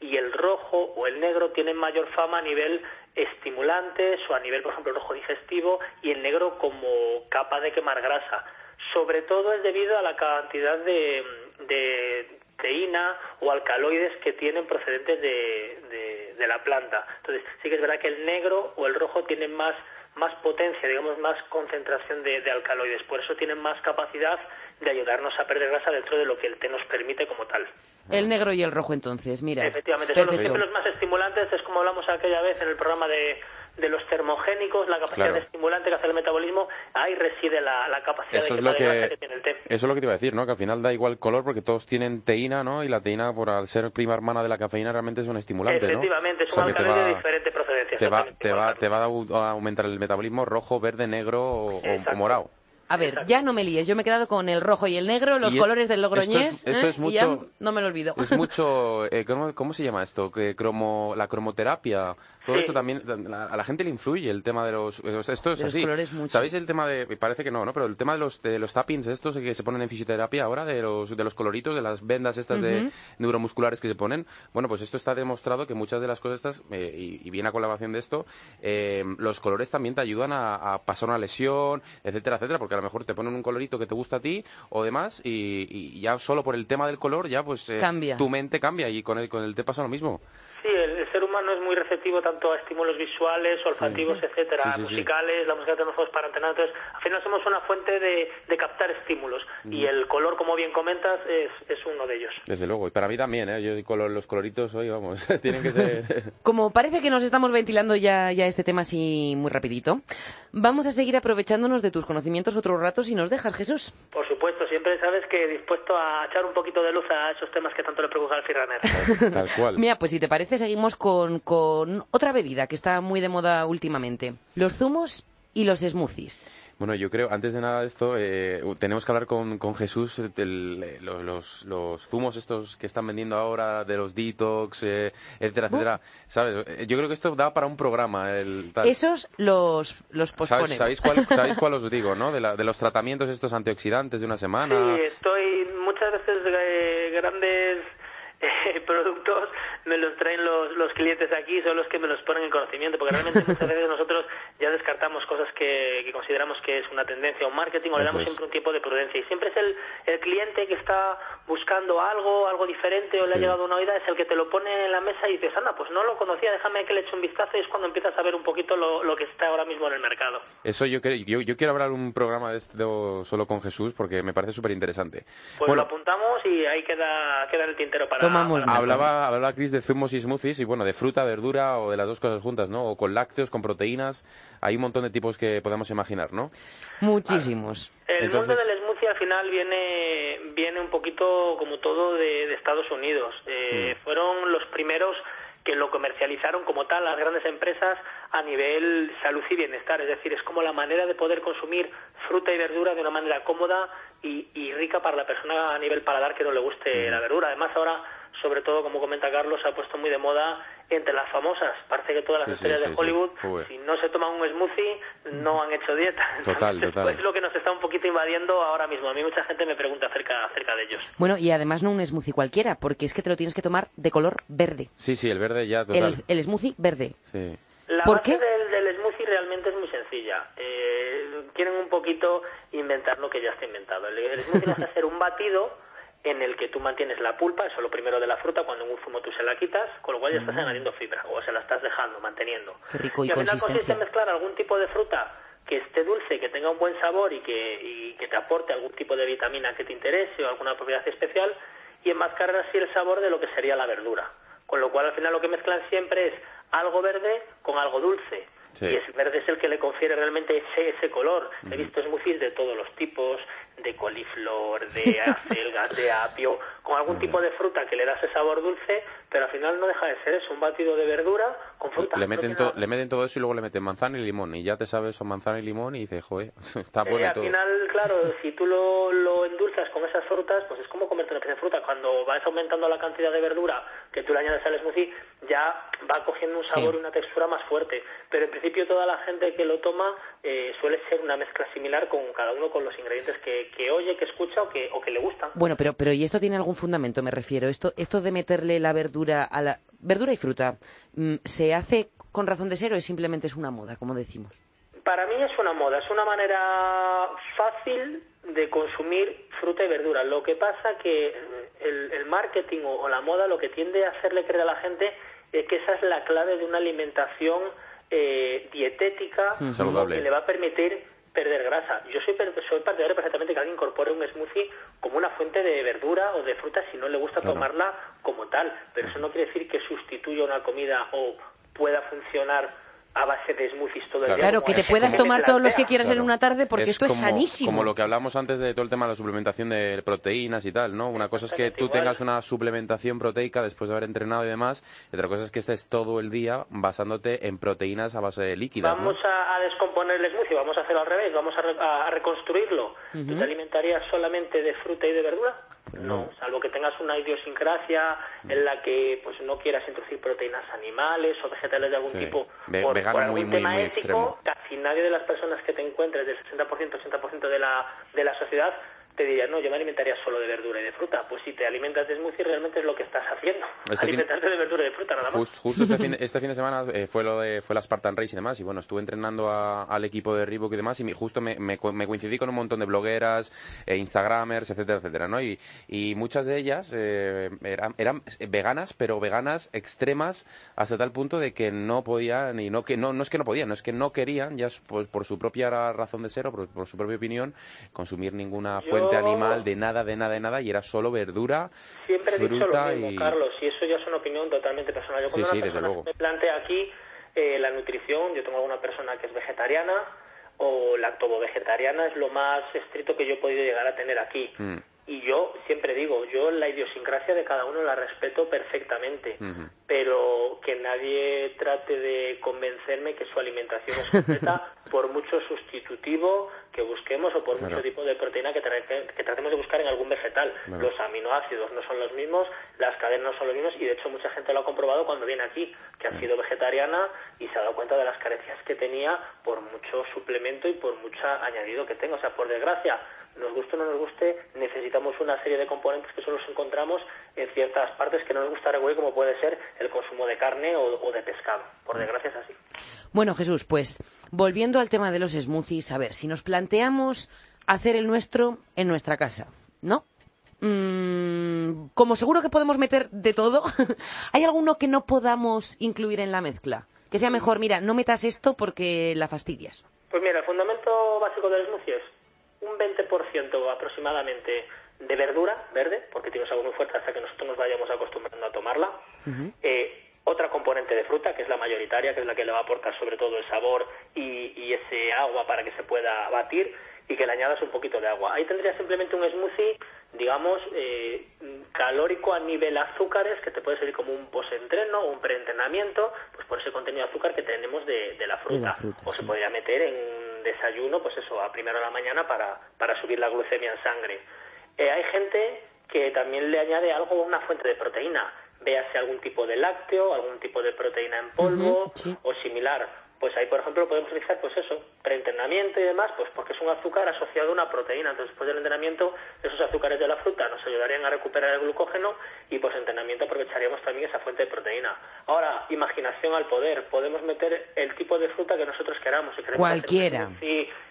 D: y el rojo o el negro tienen mayor fama a nivel estimulantes o a nivel, por ejemplo, rojo digestivo y el negro como capa de quemar grasa. Sobre todo es debido a la cantidad de, de teína o alcaloides que tienen procedentes de, la planta. Entonces, sí que es verdad que el negro o el rojo tienen más, más potencia, digamos, más concentración de alcaloides. Por eso tienen más capacidad de ayudarnos a perder grasa dentro de lo que el té nos permite como tal.
A: El negro y el rojo entonces, mira.
D: Efectivamente, son los,
A: Perfecto.
D: los más estimulantes, es como hablamos aquella vez en el programa de, de los termogénicos, la capacidad
B: Claro.
D: de estimulante que hace el metabolismo, ahí reside la, la capacidad
B: Eso
D: de
B: es lo que,
D: que tiene el té.
B: eso es lo que te iba a decir, ¿no? Que al final da igual color porque todos tienen teína, ¿no? Y la teína, por al ser prima hermana de la cafeína, realmente es un estimulante, ¿no?
D: Efectivamente, es
B: O sea,
D: un alcaloide de diferente procedencia.
B: te va, te va,
D: Juan
B: te va a au- a aumentar el metabolismo rojo, verde, negro o, o- o morado.
A: A ver, ya no me líes, yo me he quedado con el rojo y el negro, los
B: Y e-
A: colores del
B: esto
A: logroñés,
B: es- esto
A: ¿eh?
B: es
A: ya
B: mucho-
A: no me lo olvido.
B: Es mucho, eh, ¿cómo, cómo se llama esto? Que cromo, la cromoterapia, todo
D: Sí.
B: esto también, la- a la gente le influye el tema de los, esto es
A: De los
B: así.
A: colores mucho.
B: ¿Sabéis el tema de, parece que no, ¿no? Pero el tema de los, de los tappings estos que se ponen en fisioterapia ahora, de los, de los coloritos, de las vendas estas de neuromusculares que se ponen, bueno, pues esto está demostrado que muchas de las cosas estas, eh, y, y viene a colaboración de esto, eh, los colores también te ayudan a, a pasar una lesión, etcétera, etcétera, porque lo mejor te ponen un colorito que te gusta a ti o demás, y, y ya solo por el tema del color, ya pues eh,
A: Cambia.
B: tu mente cambia y con el, con el té pasa lo mismo.
D: Sí, el, el ser humano es muy receptivo tanto a estímulos visuales, olfativos, etcétera,
B: Sí, sí, sí.
D: musicales, la música que tenemos para entrenar. Entonces, al final somos una fuente de, de captar estímulos y el color, como bien comentas, es, es uno de ellos.
B: Desde luego, y para mí también, ¿eh? Yo los coloritos hoy, vamos, tienen que ser...
A: Como parece que nos estamos ventilando ya, ya este tema así muy rapidito, vamos a seguir aprovechándonos de tus conocimientos otro rato si nos dejas, Jesús.
D: Por supuesto, siempre sabes que dispuesto a echar un poquito de luz a esos temas que tanto le preocupan al freerunner.
B: Tal cual.
A: Mira, pues si te parece, seguimos con, con otra bebida que está muy de moda últimamente. Los zumos y los smoothies.
B: Bueno, yo creo, antes de nada de esto, eh, tenemos que hablar con, con Jesús eh, del- eh, lo- los, los zumos estos que están vendiendo ahora, de los detox, eh, etcétera, etcétera. ¿Sabes? Eh, Yo creo que esto da para un programa. El, tal.
A: Esos los, los posponemos.
B: ¿Sabéis, sabéis cuál, ¿Sabéis cuál os digo, no? De, la- de los tratamientos estos antioxidantes de una semana.
D: Sí, estoy muchas veces eh, grandes eh, productos me los traen los, los clientes aquí, son los que me los ponen en conocimiento, porque realmente muchas veces nosotros ya descartamos cosas que, que consideramos que es una tendencia o un marketing o le damos
B: es.
D: siempre un tiempo de prudencia y siempre es el, el cliente que está buscando algo, algo diferente o le ha llegado una oída, es el que te lo pone en la mesa y dices, anda, pues no lo conocía, déjame que le eche un vistazo y es cuando empiezas a ver un poquito lo, lo que está ahora mismo en el mercado.
B: Eso yo, yo, yo quiero hablar un programa de esto solo con Jesús porque me parece súper interesante.
D: Pues
B: bueno,
D: lo apuntamos y ahí queda, queda el tintero para...
A: Tomamos nota.
B: hablaba, hablaba Chris de zumos y smoothies y bueno, de fruta, verdura o de las dos cosas juntas, ¿no? O con lácteos, con proteínas. Hay un montón de tipos que podemos imaginar, ¿no?
A: Muchísimos.
D: El
B: Entonces-
D: mundo del smoothie al final viene, viene un poquito como todo de, de Estados Unidos. Eh,
B: Mm.
D: Fueron los primeros que lo comercializaron como tal las grandes empresas a nivel salud y bienestar. Es decir, es como la manera de poder consumir fruta y verdura de una manera cómoda y, y rica para la persona a nivel paladar que no le guste
B: Mm.
D: la verdura. Además, ahora, sobre todo, como comenta Carlos, se ha puesto muy de moda entre las famosas. Parece que todas las
B: Sí,
D: estrellas
B: sí,
D: de
B: sí.
D: Hollywood, si no se toman un smoothie, no han hecho dieta.
B: Total,
D: Entonces,
B: total.
D: pues, lo que nos está un poquito invadiendo ahora mismo. A mí mucha gente me pregunta acerca, acerca de ellos.
A: Bueno, y además no un smoothie cualquiera, porque es que te lo tienes que tomar de color verde.
B: Sí, sí, el verde ya total.
A: El, el smoothie verde.
B: Sí.
D: La
A: ¿Por
D: base
A: qué?
D: Del, del smoothie realmente es muy sencilla. Eh, quieren un poquito inventar lo que ya está inventado. El, el smoothie no es hacer un batido en el que tú mantienes la pulpa, eso es lo primero de la fruta, cuando en un zumo tú se la quitas, con lo cual ya estás añadiendo fibra, o se la estás dejando, manteniendo.
A: Qué rico y
D: al final consiste en mezclar algún tipo de fruta que esté dulce, que tenga un buen sabor y que, y que te aporte algún tipo de vitamina que te interese o alguna propiedad especial y enmascarar así el sabor de lo que sería la verdura. Con lo cual al final lo que mezclan siempre es algo verde con algo dulce.
B: Sí.
D: Y el verde es el que le confiere realmente ese, ese color. He visto smoothies de todos los tipos, de coliflor, de acelgas, de apio, con algún tipo de fruta que le da ese sabor dulce, pero al final no deja de ser eso, un batido de verdura con fruta.
B: Le meten, to- le meten todo eso y luego le meten manzana y limón. Y ya te sabes son manzana y limón y dices, joder, está
D: Eh,
B: bueno
D: al
B: todo.
D: final, claro, si tú lo, lo endulzas con esas frutas, pues es como comerte una pieza de fruta. Cuando vas aumentando la cantidad de verdura que tú le añades al smoothie, ya va cogiendo un sabor
A: Sí.
D: y una textura más fuerte. Pero en principio toda la gente que lo toma eh, suele ser una mezcla similar con cada uno con los ingredientes que, que oye, que escucha o que, o que le gustan.
A: Bueno, pero, pero ¿y esto tiene algún fundamento? Me refiero. Esto, esto de meterle la verdura a la verdura y fruta, mm, ¿se hace con razón de ser o es simplemente es una moda, como decimos?
D: Para mí es una moda, es una manera fácil de consumir fruta y verdura. Lo que pasa que el, el marketing o, o la moda lo que tiende a hacerle creer a la gente es que esa es la clave de una alimentación eh, dietética
B: Mm. Saludable.
D: que le va a permitir perder grasa. Yo soy, soy partidario perfectamente que alguien incorpore un smoothie como una fuente de verdura o de fruta si no le gusta
B: Claro.
D: tomarla como tal, pero eso no quiere decir que sustituya una comida o pueda funcionar a base de smoothies todo el
B: Claro.
D: día.
A: Claro, que te
D: es-
A: puedas tomar todos los que quieras en
B: Claro.
A: una tarde porque esto es
B: como,
A: sanísimo.
B: Como lo que hablamos antes de todo el tema de la suplementación de proteínas y tal, ¿no? Una cosa es que tú
D: igual.
B: tengas una suplementación proteica después de haber entrenado y demás, y otra cosa es que estés todo el día basándote en proteínas a base de líquidas, ¿no?
D: Vamos a, a descomponer el smoothie, vamos a hacerlo al revés, vamos a, re- a- a reconstruirlo. ¿Tú te alimentarías solamente de fruta y de verdura?
B: No.
D: salvo que tengas una idiosincrasia en la que pues no quieras introducir proteínas animales o vegetales de algún
B: Sí.
D: tipo
B: Ve-
D: por,
B: vegano
D: algún
B: muy, muy,
D: tema
B: muy
D: ético,
B: extremo.
D: casi nadie de las personas que te encuentres, del 60%, 80% de la, de la sociedad, te diría, no, yo me alimentaría solo de verdura y de fruta. Pues si te alimentas de smoothie, realmente es lo que estás haciendo.
B: Este fin-
D: Alimentarte de verdura y de fruta, nada más.
B: Jus- justo este fin, de, este fin de semana eh, fue lo de fue la Spartan Race y demás y bueno estuve entrenando a- al equipo de Reebok y demás y me- justo me, me me coincidí con un montón de blogueras eh, instagramers etcétera etcétera no y, y muchas de ellas eh, eran, eran veganas pero veganas extremas hasta tal punto de que no podían y no que no no es que no podían no es que no querían ya pues, por su propia razón de ser o por, por su propia opinión consumir ninguna fuente
D: Yo-
B: animal de nada de nada de nada y era solo verdura
D: Siempre he dicho lo
B: fruta
D: mismo,
B: y
D: Carlos, y eso ya es una opinión totalmente personal. Yo cuando
B: sí,
D: una
B: desde
D: persona
B: luego.
D: me plantea aquí eh, la nutrición, yo tengo alguna persona que es vegetariana o lactovo-vegetariana, es lo más estricto que yo he podido llegar a tener aquí.
B: Mm.
D: y yo siempre digo, yo la idiosincrasia de cada uno la respeto perfectamente, pero que nadie trate de convencerme que su alimentación es completa por mucho sustitutivo que busquemos o por
B: Claro.
D: mucho tipo de proteína que, tra- que tratemos de buscar en algún vegetal.
B: Claro.
D: Los aminoácidos no son los mismos, las cadenas no son los mismos y de hecho mucha gente lo ha comprobado cuando viene aquí, que ha sido vegetariana y se ha dado cuenta de las carencias que tenía por mucho suplemento y por mucho añadido que tenga. O sea, por desgracia, nos guste o no nos guste, necesitamos una serie de componentes que solo los encontramos en ciertas partes que no nos gusta regular, como puede ser el consumo de carne o, o de pescado. Por desgracia es así.
A: Bueno, Jesús, pues volviendo al tema de los smoothies, a ver, si nos planteamos hacer el nuestro en nuestra casa, ¿no? Mm, como seguro que podemos meter de todo, ¿hay alguno que no podamos incluir en la mezcla? Que sea mejor, mira, no metas esto porque la fastidias.
D: Pues mira, el fundamento básico del smoothie es un 20% aproximadamente de verdura verde, porque tiene un sabor muy fuerte hasta que nosotros nos vayamos acostumbrando a tomarla. Eh, otra componente de fruta, que es la mayoritaria, que es la que le va a aportar sobre todo el sabor y, y ese agua para que se pueda batir y que le añadas un poquito de agua. Ahí tendrías simplemente un smoothie, digamos, eh, calórico a nivel azúcares, que te puede servir como un post-entreno o un preentrenamiento, pues por ese contenido de azúcar que tenemos de, de la fruta.
A: la fruta,
D: o se podría meter en desayuno, pues eso, a primera de la mañana para, para subir la glucemia en sangre. Eh, hay gente que también le añade algo, una fuente de proteína, véase algún tipo de lácteo, algún tipo de proteína en polvo
A: sí.
D: o similar. Pues ahí, por ejemplo, podemos utilizar, pues eso, preentrenamiento y demás, pues porque es un azúcar asociado a una proteína. Entonces, después del entrenamiento, esos azúcares de la fruta nos ayudarían a recuperar el glucógeno y, pues, entrenamiento aprovecharíamos también esa fuente de proteína. Ahora, imaginación al poder. Podemos meter el tipo de fruta que nosotros queramos. Si queremos hacer
A: Cualquiera.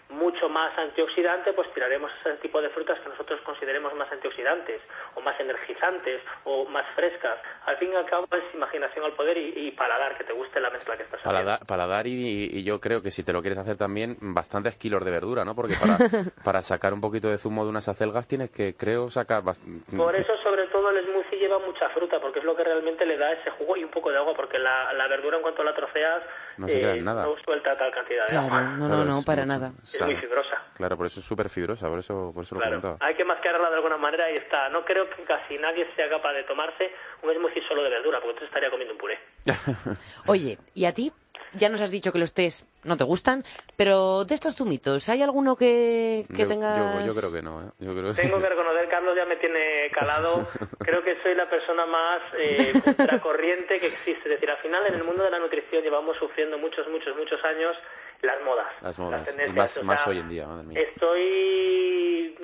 D: Mucho más antioxidante, pues tiraremos ese tipo de frutas que nosotros consideremos más antioxidantes o más energizantes o más frescas. Al fin y al cabo es imaginación al poder y, y paladar, que te guste la mezcla que estás haciendo.
B: Paladar, paladar y, y yo creo que si te lo quieres hacer también, bastantes kilos de verdura, ¿no? Porque para, para sacar un poquito de zumo de unas acelgas tienes que, creo, sacar... bast-
D: Por eso, sobre todo, el smoothie lleva mucha fruta, porque es lo que realmente le da ese jugo y un poco de agua, porque la, la verdura, en cuanto la troceas,
B: No se queda en nada.
D: no suelta tal cantidad de
A: Claro,
D: agua.
A: no,
B: Claro,
A: no, no, para
B: mucho.
A: nada.
D: Es muy fibrosa.
B: Claro, por eso es súper fibrosa, por eso, por eso lo
D: Claro,
B: comentaba.
D: hay que mascararla de alguna manera y está. No creo que casi nadie sea capaz de tomarse un smoothie solo de verdura, porque entonces estaría comiendo un puré.
A: Oye, ¿y a ti? Ya nos has dicho que los tés no te gustan, pero de estos zumitos, ¿hay alguno que, que
B: yo,
A: tengas...?
B: yo, yo creo que no, ¿eh? Yo creo
D: Tengo que reconocer, Carlos ya me tiene calado. Creo que soy la persona más eh, contracorriente que existe. Es decir, al final en el mundo de la nutrición llevamos sufriendo muchos, muchos, muchos años las modas.
B: Las modas,
D: tendencias.
B: más-
D: O
B: más hoy en día, madre mía.
D: Estoy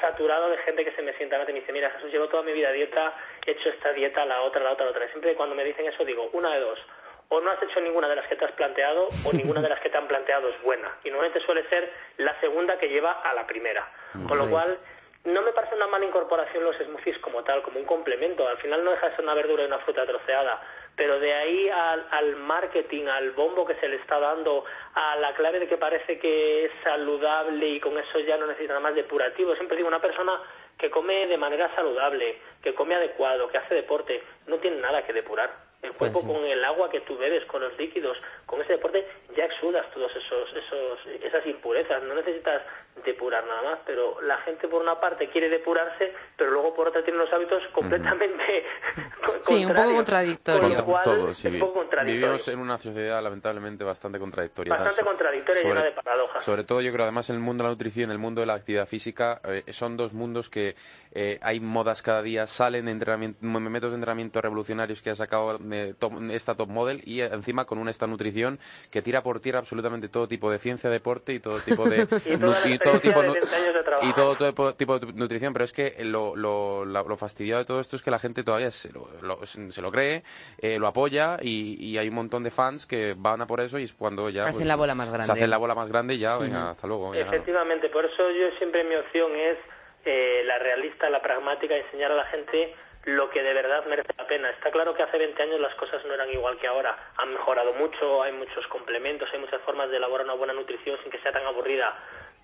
D: saturado de gente que se me sienta y me dice, mira Jesús, llevo toda mi vida a dieta, he hecho esta dieta, la otra, la otra, la otra. Siempre cuando me dicen eso digo, una de dos. O no has hecho ninguna de las que te has planteado, o ninguna de las que te han planteado es buena. Y normalmente suele ser la segunda que lleva a la primera. Con lo cual, no me parece una mala incorporación los smoothies como tal, como un complemento. Al final no deja de ser una verdura y una fruta troceada. Pero de ahí al, al marketing, al bombo que se le está dando, a la clave de que parece que es saludable y con eso ya no necesita nada más depurativo. Siempre digo, una persona que come de manera saludable, que come adecuado, que hace deporte, no tiene nada que depurar. El
A: Pues
D: cuerpo
A: sí.
D: con el agua que tú bebes, con los líquidos, con ese deporte, ya exudas todos esos, esos, esas impurezas. No necesitas depurar nada más, pero la gente por una parte quiere depurarse, pero luego por otra tiene unos hábitos completamente co-
A: Sí, un poco
D: contrarios.
A: contradictorio.
D: Con lo
B: Todo,
D: cual,
B: todo,
D: es
B: sí.
D: un poco contradictorio.
B: Vivimos en una sociedad lamentablemente bastante contradictoria.
D: Bastante contradictoria y llena de paradojas.
B: Sobre todo yo creo, además en el mundo de la nutrición, en el mundo de la actividad física, eh, son dos mundos que eh, hay modas cada día, salen entrenamiento, m- métodos de entrenamiento revolucionarios que ha sacado eh, top- esta top model y encima con una esta nutrición que tira por tierra absolutamente todo tipo de ciencia, deporte y todo tipo de
D: Y
B: y todo tipo
D: de
B: nu-
D: 20 años de trabajo.
B: y todo, tipo, tipo de nutrición, pero es que lo, lo, lo fastidiado de todo esto es que la gente todavía se lo, lo- se lo cree, eh, lo apoya y, y hay un montón de fans que van a por eso y es cuando ya...
A: Hacen
B: pues,
A: la bola más grande.
B: Se hacen la bola más grande y ya, venga, hasta luego. ya.
D: Efectivamente, por eso yo siempre mi opción es eh, la realista, la pragmática, enseñar a la gente lo que de verdad merece la pena. Está claro que hace 20 años las cosas no eran igual que ahora. Han mejorado mucho, hay muchos complementos, hay muchas formas de elaborar una buena nutrición sin que sea tan aburrida.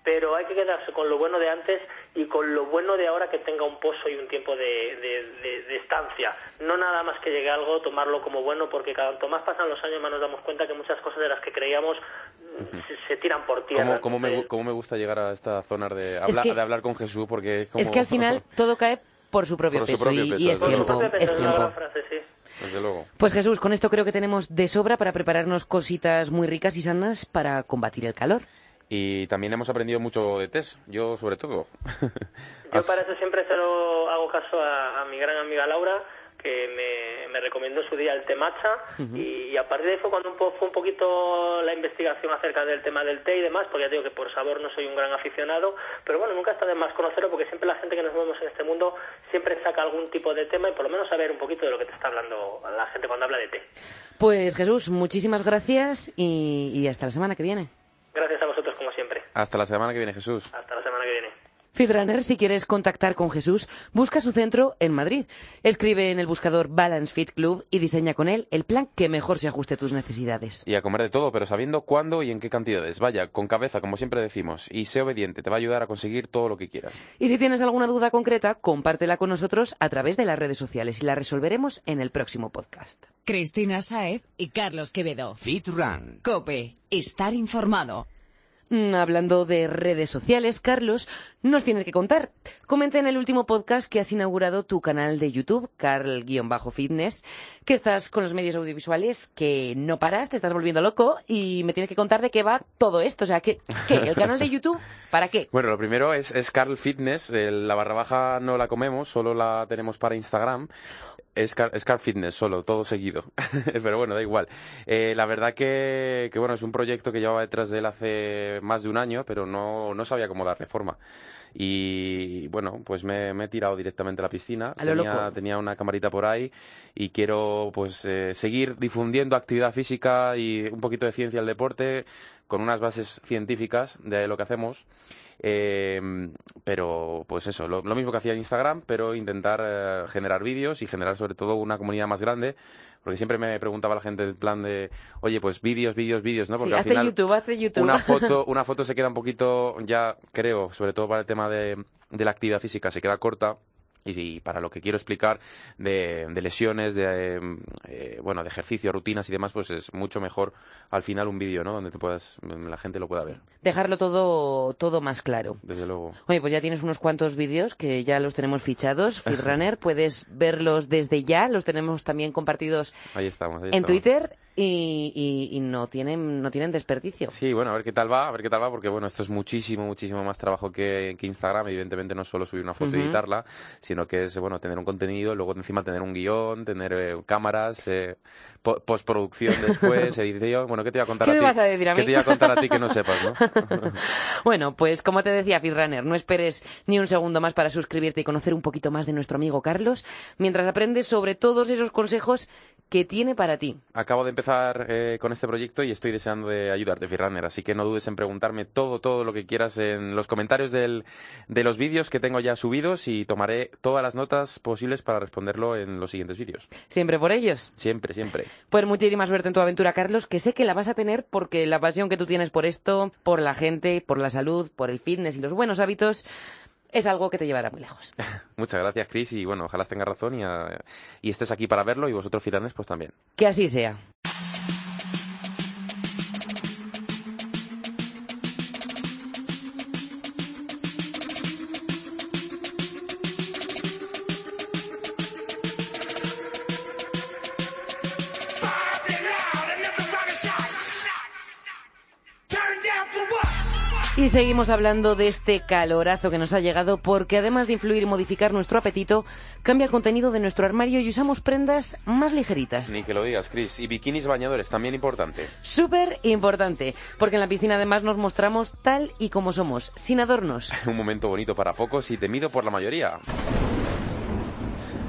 D: Pero hay que quedarse con lo bueno de antes y con lo bueno de ahora que tenga un pozo y un tiempo de, de- de- de estancia. No nada más que llegue algo, tomarlo como bueno, porque cuanto más pasan los años más nos damos cuenta que muchas cosas de las que creíamos se, se tiran por tierra.
B: ¿Cómo, cómo me, cómo gusta llegar a esta zona de, habla-
A: que-
B: de hablar con Jesús? Porque es como...
A: Es que al final todo cae por su propio
B: Por su
A: peso
B: propio
A: y,
B: peso,
A: y es tiempo, es
D: es
A: tiempo.
B: Desde luego.
A: Pues Jesús, con esto creo que tenemos de sobra para prepararnos cositas muy ricas y sanas para combatir el calor.
B: Y también hemos aprendido mucho de test, yo sobre todo.
D: Yo para eso siempre se lo hago caso a, a mi gran amiga Laura, que me, me recomendó en su día el té matcha, y, y a partir de ahí fue cuando un po- fue un poquito la investigación acerca del tema del té y demás, porque ya digo que por sabor no soy un gran aficionado, pero bueno, nunca está de más conocerlo, porque siempre la gente que nos movemos en este mundo siempre saca algún tipo de tema y por lo menos saber un poquito de lo que te está hablando la gente cuando habla de té.
A: Pues Jesús, muchísimas gracias y, y hasta la semana que viene.
D: Gracias a.
B: Hasta la semana que viene, Jesús.
D: Hasta la semana que viene.
A: Feedrunner, si quieres contactar con Jesús, busca su centro en Madrid. Escribe en el buscador Balance Fit Club y diseña con él el plan que mejor se ajuste a tus necesidades.
B: Y a comer de todo, pero sabiendo cuándo y en qué cantidades. Vaya, con cabeza, como siempre decimos. Y sé obediente, te va a ayudar a conseguir todo lo que quieras.
A: Y si tienes alguna duda concreta, compártela con nosotros a través de las redes sociales y la resolveremos en el próximo podcast.
E: Cristina Saez y Carlos Quevedo.
F: Fit Run.
E: Cope, estar informado.
A: Mm, Hablando de redes sociales, Carlos, nos tienes que contar. Comenta en el último podcast que has inaugurado tu canal de YouTube, Carl-Fitness, que estás con los medios audiovisuales, que no paras, te estás volviendo loco y me tienes que contar de qué va todo esto. O sea, ¿qué? qué? ¿El canal de YouTube? ¿Para qué?
B: Bueno, lo primero es, es Carl Fitness. el- la barra baja no la comemos, solo la tenemos para Instagram. Es Car, es Carl Fitness, solo, todo seguido. Pero bueno, da igual. Eh, la verdad que, que, bueno, es un proyecto que llevaba detrás de él hace más de un año, pero no, no sabía cómo darle forma. Y bueno, pues me, me he tirado directamente a la piscina.
A: A lo
B: tenía,
A: loco.
B: tenía una camarita por ahí y quiero pues eh, seguir difundiendo actividad física y un poquito de ciencia del deporte con unas bases científicas de lo que hacemos. Eh, pero pues eso, lo, lo mismo que hacía en Instagram, pero intentar eh, generar vídeos y generar sobre todo una comunidad más grande, porque siempre me preguntaba la gente en plan de, oye, pues vídeos, vídeos, vídeos, ¿no? Porque
A: Sí,
B: al
A: hace
B: final
A: YouTube, hace YouTube.
B: una foto, una foto se queda un poquito, ya creo, sobre todo para el tema de, de la actividad física, se queda corta. Y, para lo que quiero explicar de, de lesiones, de eh, eh, bueno, de ejercicio, rutinas y demás, pues es mucho mejor al final un vídeo, ¿no? Donde te puedas, la gente lo pueda ver,
A: Dejarlo todo, todo más claro.
B: desde luego.
A: Oye, pues ya tienes unos cuantos vídeos que ya los tenemos fichados. Feedrunner, puedes verlos desde ya. Los tenemos también compartidos
B: Ahí estamos. ahí
A: en
B: estamos.
A: Twitter y, y- y no tienen no tienen desperdicio.
B: Sí, bueno, a ver qué tal va, a ver qué tal va, porque bueno, esto es muchísimo, muchísimo más trabajo que, que Instagram. Evidentemente no es solo subir una foto y
A: Ujú.
B: editarla, sino que es, bueno, tener un contenido, luego encima tener un guion, tener eh, cámaras, eh, po- postproducción después, edición. Bueno, ¿qué te voy a contar
A: ¿Qué
B: a
A: me
B: ti?
A: vas a decir a
B: ¿Qué
A: mí?
B: te voy a contar a ti que no sepas, no?
A: Bueno, pues como te decía Feedrunner, no esperes ni un segundo más para suscribirte y conocer un poquito más de nuestro amigo Carlos, mientras aprendes sobre todos esos consejos que tiene para ti.
B: Acabo de empezar eh, con este proyecto y estoy deseando de ayudarte, Firrunner. Así que no dudes en preguntarme todo, todo lo que quieras en los comentarios del, de los vídeos que tengo ya subidos y tomaré todas las notas posibles para responderlo en los siguientes vídeos.
A: Siempre por ellos.
B: Siempre, siempre.
A: Pues muchísima suerte en tu aventura, Carlos, que sé que la vas a tener porque la pasión que tú tienes por esto, por la gente, por la salud, por el fitness y los buenos hábitos, es algo que te llevará muy lejos.
B: Muchas gracias, Chris, y bueno, ojalá tengas razón y, ah, y estés aquí para verlo y vosotros, Firrunners, pues también.
A: Que así sea. Seguimos hablando de este calorazo que nos ha llegado porque además de influir y modificar nuestro apetito, cambia el contenido de nuestro armario y usamos prendas más ligeritas.
B: Ni que lo digas, Chris. Y bikinis bañadores, también importante.
A: Súper importante, porque en la piscina además nos mostramos tal y como somos, sin adornos.
B: Un momento bonito para pocos y temido por la mayoría.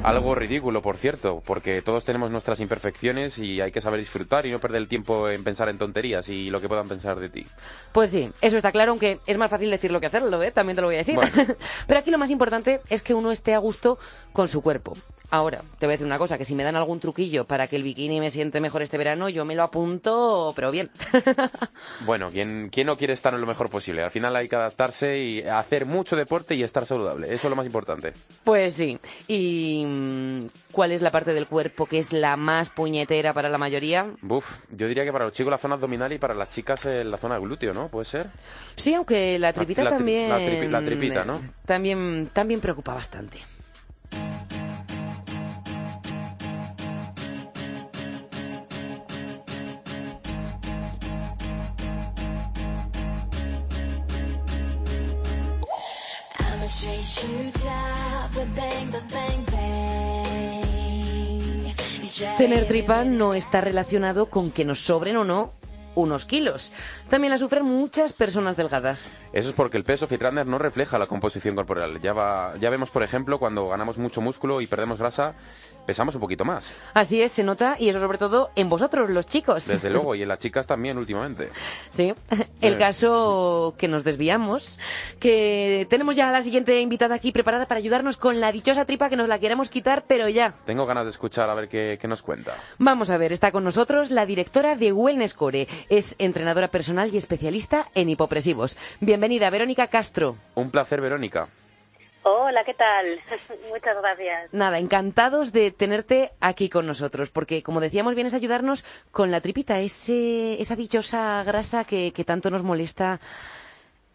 B: Algo ridículo, por cierto, porque todos tenemos nuestras imperfecciones y hay que saber disfrutar y no perder el tiempo en pensar en tonterías y lo que puedan pensar de ti.
A: Pues sí, eso está claro, aunque es más fácil decirlo que hacerlo, ¿eh? También te lo voy a decir.
B: Bueno.
A: Pero aquí lo más importante es que uno esté a gusto con su cuerpo. Ahora, te voy a decir una cosa, que si me dan algún truquillo para que el bikini me siente mejor este verano, yo me lo apunto, pero bien.
B: Bueno, ¿quién, ¿quién no quiere estar en lo mejor posible? Al final hay que adaptarse y hacer mucho deporte y estar saludable. Eso es lo más importante.
A: pues sí. ¿Y mm, cuál es la parte del cuerpo que es la más puñetera para la mayoría?
B: Buf, yo diría que para los chicos la zona abdominal y para las chicas eh, la zona glúteo, ¿no? ¿Puede ser?
A: Sí, aunque la tripita
B: la
A: también...
B: la tripi- la tripita, ¿no?
A: También, también preocupa bastante.
G: But bang, but bang, bang.
A: Tener tripa no está relacionado con que nos sobren o no unos kilos. También la sufren muchas personas delgadas.
B: Eso es porque el peso Fitrunner no refleja la composición corporal. Ya, va, ya vemos, por ejemplo, cuando ganamos mucho músculo y perdemos grasa, pesamos un poquito más.
A: Así es, se nota, y eso sobre todo en vosotros, los chicos.
B: Desde luego, y en las chicas también últimamente.
A: Sí, el
B: Eh.
A: caso que nos desviamos, que tenemos ya a la siguiente invitada aquí preparada para ayudarnos con la dichosa tripa que nos la queremos quitar, pero ya.
B: Tengo ganas de escuchar a ver qué, qué nos cuenta.
A: Vamos a ver, está con nosotros la directora de Wellness Core. Es entrenadora personal y especialista en hipopresivos. Bienvenida, Verónica Castro.
B: Un placer, Verónica.
F: Hola, ¿qué tal? Muchas gracias.
A: Nada, encantados de tenerte aquí con nosotros, porque como decíamos, vienes a ayudarnos con la tripita, ese, esa dichosa grasa que, que tanto nos molesta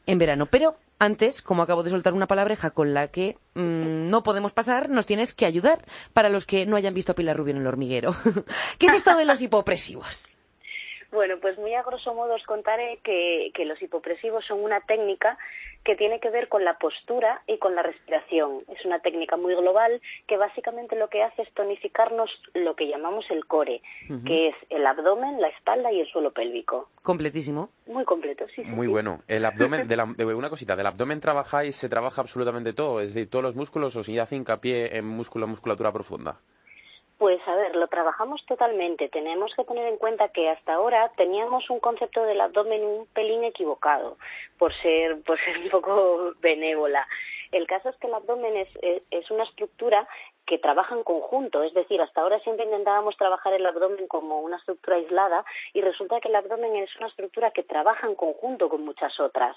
A: en verano. Pero antes, como acabo de soltar una palabreja con la que mm, no podemos pasar, nos tienes que ayudar para los que no hayan visto a Pilar Rubio en el hormiguero. ¿Qué es esto de los hipopresivos?
F: Bueno, pues muy a grosso modo os contaré que, que los hipopresivos son una técnica que tiene que ver con la postura y con la respiración. Es una técnica muy global que básicamente lo que hace es tonificarnos lo que llamamos el core, que es el abdomen, la espalda y el suelo pélvico.
A: Completísimo.
F: Muy completo, sí, sí.
B: Muy
F: sí.
B: bueno. El abdomen, de la- de una cosita, ¿del abdomen trabajáis, se trabaja absolutamente todo? Es decir, todos los músculos o si hace hincapié en músculo, musculatura profunda.
F: Pues a ver, lo trabajamos totalmente. Tenemos que tener en cuenta que hasta ahora teníamos un concepto del abdomen un pelín equivocado, por ser, por ser un poco benévola. El caso es que el abdomen es, es, es una estructura que trabaja en conjunto, es decir, hasta ahora siempre intentábamos trabajar el abdomen como una estructura aislada y resulta que el abdomen es una estructura que trabaja en conjunto con muchas otras.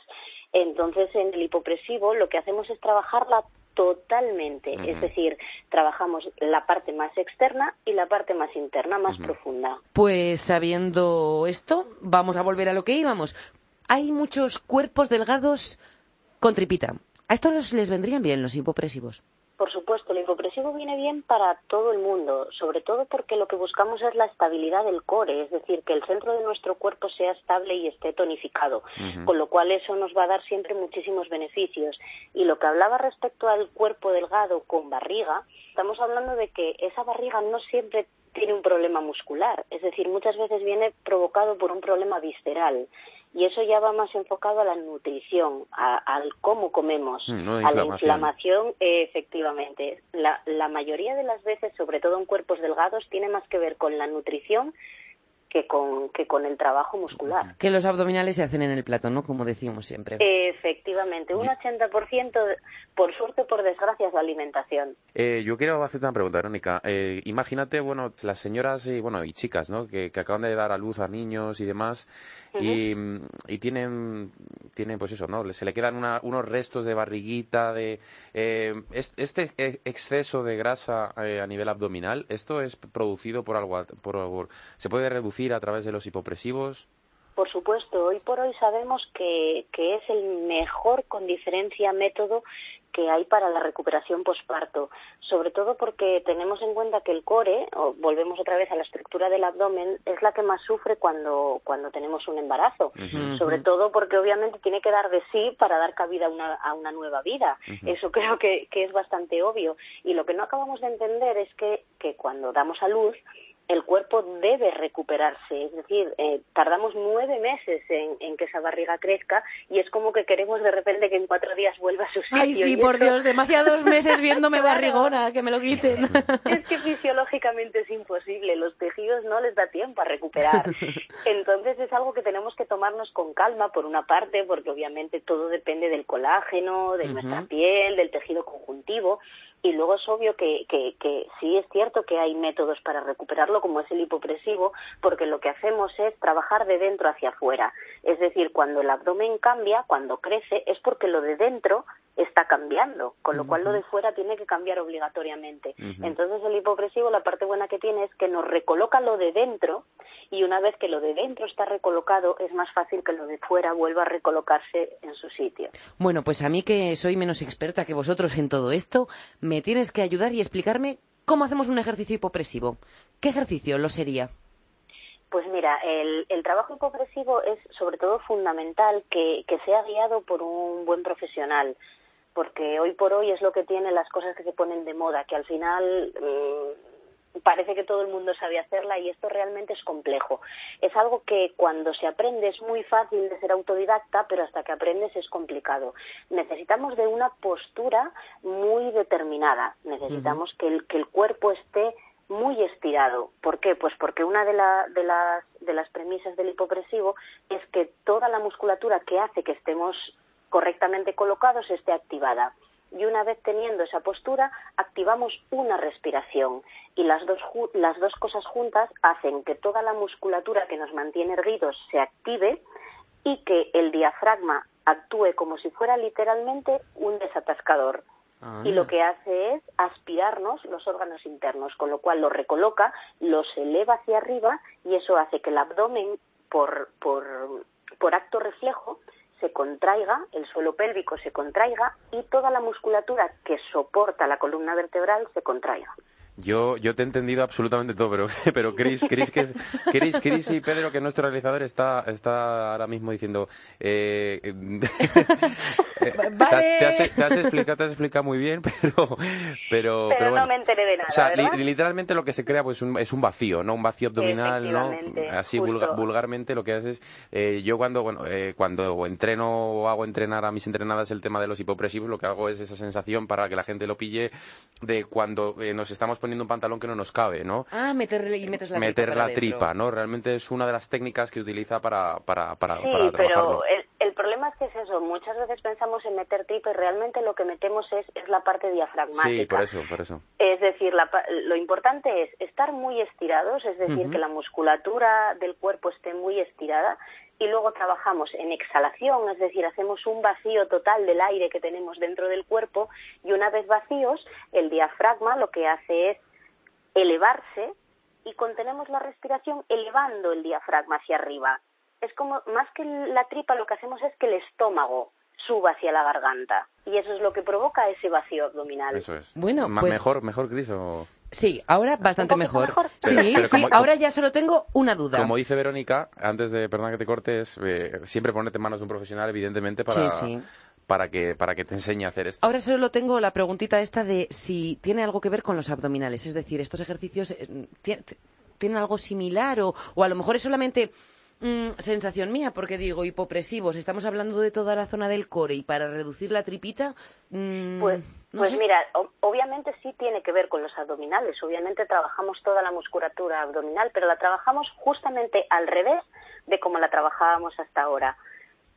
F: Entonces, en el hipopresivo lo que hacemos es trabajarla totalmente, es decir, trabajamos la parte más externa y la parte más interna, más profunda.
A: Pues sabiendo esto, vamos a volver a lo que íbamos. Hay muchos cuerpos delgados con tripita. A estos les vendrían bien los hipopresivos.
F: Por supuesto, el hipopresivo viene bien para todo el mundo, sobre todo porque lo que buscamos es la estabilidad del core, es decir, que el centro de nuestro cuerpo sea estable y esté tonificado, con lo cual eso nos va a dar siempre muchísimos beneficios. Y lo que hablaba respecto al cuerpo delgado con barriga, estamos hablando de que esa barriga no siempre tiene un problema muscular, es decir, muchas veces viene provocado por un problema visceral. Y eso ya va más enfocado a la nutrición, a- al cómo comemos,
B: Mm, no
F: a la
B: inflamación.
F: inflamación, eh, efectivamente. La, la mayoría de las veces, sobre todo en cuerpos delgados, tiene más que ver con la nutrición que con, que con el trabajo muscular.
A: Que los abdominales se hacen en el plato, ¿no? Como decimos siempre.
F: Efectivamente, un 80%, de- por suerte o por desgracia, es la alimentación.
B: Eh, yo quiero hacerte una pregunta, Verónica. Eh, imagínate, bueno, las señoras y, bueno, y chicas, ¿no? Que, que acaban de dar a luz a niños y demás y, mm, y tienen, tienen, pues eso, ¿no? Se le quedan una- unos restos de barriguita, de... eh, es- este e- exceso de grasa eh, a nivel abdominal, ¿esto es producido por algo? Por, por- ¿Se puede reducir a través de los hipopresivos?
F: Por supuesto, hoy por hoy sabemos que, que es el mejor, con diferencia, método que hay para la recuperación posparto, sobre todo porque tenemos en cuenta que el core, o volvemos otra vez a la estructura del abdomen, es la que más sufre cuando, cuando tenemos un embarazo, sobre todo porque obviamente tiene que dar de sí para dar cabida a una, a una nueva vida. Eso creo que, que es bastante obvio. Y lo que no acabamos de entender es que, que cuando damos a luz, el cuerpo debe recuperarse, es decir, eh, tardamos nueve meses en, en que esa barriga crezca y es como que queremos de repente que en cuatro días vuelva a su sitio.
A: Ay, sí, por
F: eso-
A: Dios, demasiados meses viéndome barrigona, que me lo quiten.
F: Es que fisiológicamente es imposible, los tejidos no les da tiempo a recuperar. Entonces es algo que tenemos que tomarnos con calma, por una parte, porque obviamente todo depende del colágeno, de nuestra piel, del tejido conjuntivo, Y luego es obvio que, que, que sí es cierto que hay métodos para recuperarlo, como es el hipopresivo, porque lo que hacemos es trabajar de dentro hacia afuera. Es decir, cuando el abdomen cambia, cuando crece, es porque lo de dentro está cambiando, con lo cual lo de fuera tiene que cambiar obligatoriamente. Entonces el hipopresivo, la parte buena que tiene es que nos recoloca lo de dentro y una vez que lo de dentro está recolocado es más fácil que lo de fuera vuelva a recolocarse en su sitio.
A: Bueno, pues a mí que soy menos experta que vosotros en todo esto, me tienes que ayudar y explicarme cómo hacemos un ejercicio hipopresivo. ¿Qué ejercicio lo sería?
F: Pues mira, el, el trabajo hipopresivo es sobre todo fundamental que, que sea guiado por un buen profesional, porque hoy por hoy es lo que tiene las cosas que se ponen de moda, que al final mm, parece que todo el mundo sabe hacerla y esto realmente es complejo. Es algo que cuando se aprende es muy fácil de ser autodidacta, pero hasta que aprendes es complicado. Necesitamos de una postura muy determinada. Necesitamos que, el, que el cuerpo esté muy estirado. ¿Por qué? Pues porque una de, la- de las, de las premisas del hipopresivo es que toda la musculatura que hace que estemos correctamente colocados esté activada. Y una vez teniendo esa postura, activamos una respiración. Y las dos, las dos cosas juntas hacen que toda la musculatura que nos mantiene erguidos se active y que el diafragma actúe como si fuera literalmente un desatascador y lo que hace es aspirarnos los órganos internos, con lo cual los recoloca, los eleva hacia arriba y eso hace que el abdomen, por, por, por acto reflejo, se contraiga, el suelo pélvico se contraiga y toda la musculatura que soporta la columna vertebral se contraiga.
B: Yo, yo te he entendido absolutamente todo, pero, pero Chris, Chris, que es, Chris, Chris y Pedro, que es nuestro realizador, está, está ahora mismo diciendo... Eh, eh, te, has, te has- te has explicado, te has explicado muy bien, pero... Pero,
F: Pero,
B: bueno.
F: no me enteré de nada,
B: O sea, literalmente lo que se crea pues un- es un vacío, ¿no? Un vacío abdominal, ¿no? Así vulga- vulgarmente lo que haces eh, yo cuando bueno eh, cuando entreno o hago entrenar a mis entrenadas el tema de los hipopresivos, lo que hago es esa sensación para que la gente lo pille de cuando eh, nos estamos poniendo un pantalón que no nos cabe, ¿no?
A: Ah, meterle y metes la tripa
B: Meter la tripa, ¿no? Realmente es una de las técnicas que utiliza para para para,
F: Sí,
B: para trabajarlo.
F: pero el, el problema es que es eso. Muchas veces pensamos en meter tripa y realmente lo que metemos es, es la parte diafragmática.
B: Sí, por eso, por eso.
F: Es decir, la pa- lo importante es estar muy estirados, es decir, que la musculatura del cuerpo esté muy estirada y luego trabajamos en exhalación, es decir, hacemos un vacío total del aire que tenemos dentro del cuerpo y una vez vacíos, el diafragma lo que hace es elevarse y contenemos la respiración elevando el diafragma hacia arriba. Es como, más que la tripa, lo que hacemos es que el estómago suba hacia la garganta y eso es lo que provoca ese vacío abdominal.
B: Eso es.
A: Bueno, pues-
B: mejor, mejor Chris o
A: Sí, ahora bastante mejor.
F: mejor?
A: Sí,
B: Pero- pero
A: sí,
B: como-
A: ahora ya solo tengo una duda.
B: como dice Verónica, antes de, perdona que te cortes, eh, siempre ponerte en manos de un profesional, evidentemente, para,
A: Sí, sí.
B: para que para que te enseñe a hacer esto.
A: Ahora solo tengo la preguntita esta de si tiene algo que ver con los abdominales. Es decir, estos ejercicios eh, ti- ti- tienen algo similar o, o a lo mejor es solamente mm, sensación mía, porque digo, hipopresivos, estamos hablando de toda la zona del core y para reducir la tripita... mm,
F: Pues,
A: no
F: pues mira, o- obviamente sí tiene que ver con los abdominales. Obviamente trabajamos toda la musculatura abdominal, pero la trabajamos justamente al revés de como la trabajábamos hasta ahora.